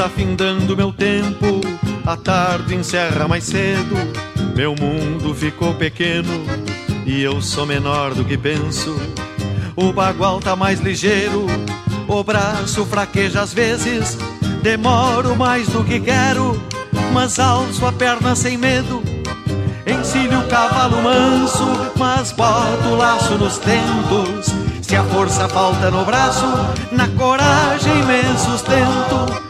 Está findando meu tempo, a tarde encerra mais cedo. Meu mundo ficou pequeno e eu sou menor do que penso. O bagual tá mais ligeiro, o braço fraqueja às vezes. Demoro mais do que quero, mas alço a perna sem medo. Encilho o cavalo manso, mas boto o laço nos tentos. Se a força falta no braço, na coragem me sustento.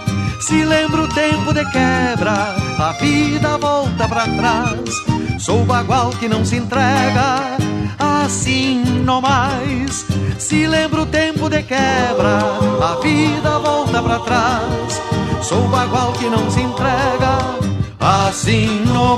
Se lembro o tempo de quebra, a vida volta para trás. Sou bagual que não se entrega, assim não mais. Se lembro o tempo de quebra, a vida volta para trás. Sou bagual que não se entrega, assim não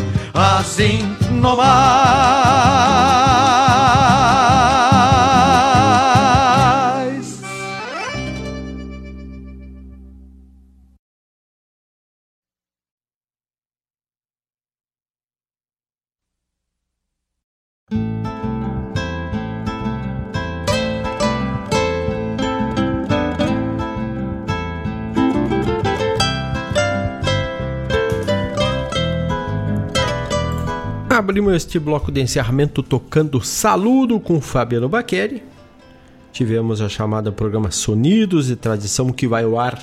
assim no Abrimos este bloco de encerramento tocando Saludo com Fabiano Baqueri. Tivemos a chamada programa Sonidos e Tradição que vai ao ar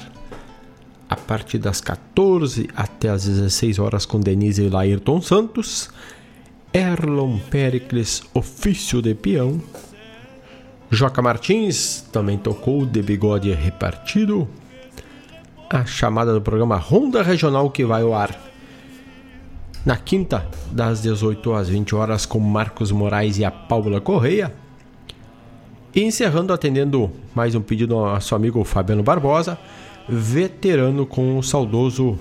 a partir das 14 até as 16 horas com Denise e Laírton Santos. Erlon Pericles, ofício de peão. Joca Martins também tocou de bigode repartido. A chamada do programa Ronda Regional que vai ao ar na quinta, das 18 às 20 horas, com Marcos Moraes e a Paula Correia. E encerrando, atendendo mais um pedido ao nosso amigo Fabiano Barbosa, veterano com o saudoso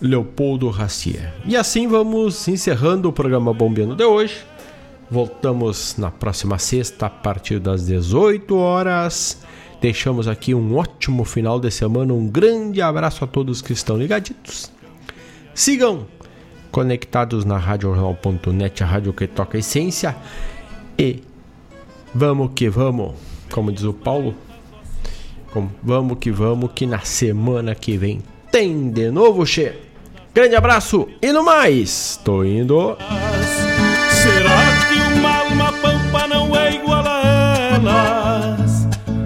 Leopoldo Racier. E assim vamos encerrando o programa Bombeando de hoje. Voltamos na próxima sexta, a partir das 18 horas. Deixamos aqui um ótimo final de semana. Um grande abraço a todos que estão ligaditos. Sigam conectados na radiojornal.net, a rádio que toca a essência. E vamos que vamos, como diz o Paulo, vamos que vamos, que na semana que vem tem de novo, che. Grande abraço e no mais, tô indo.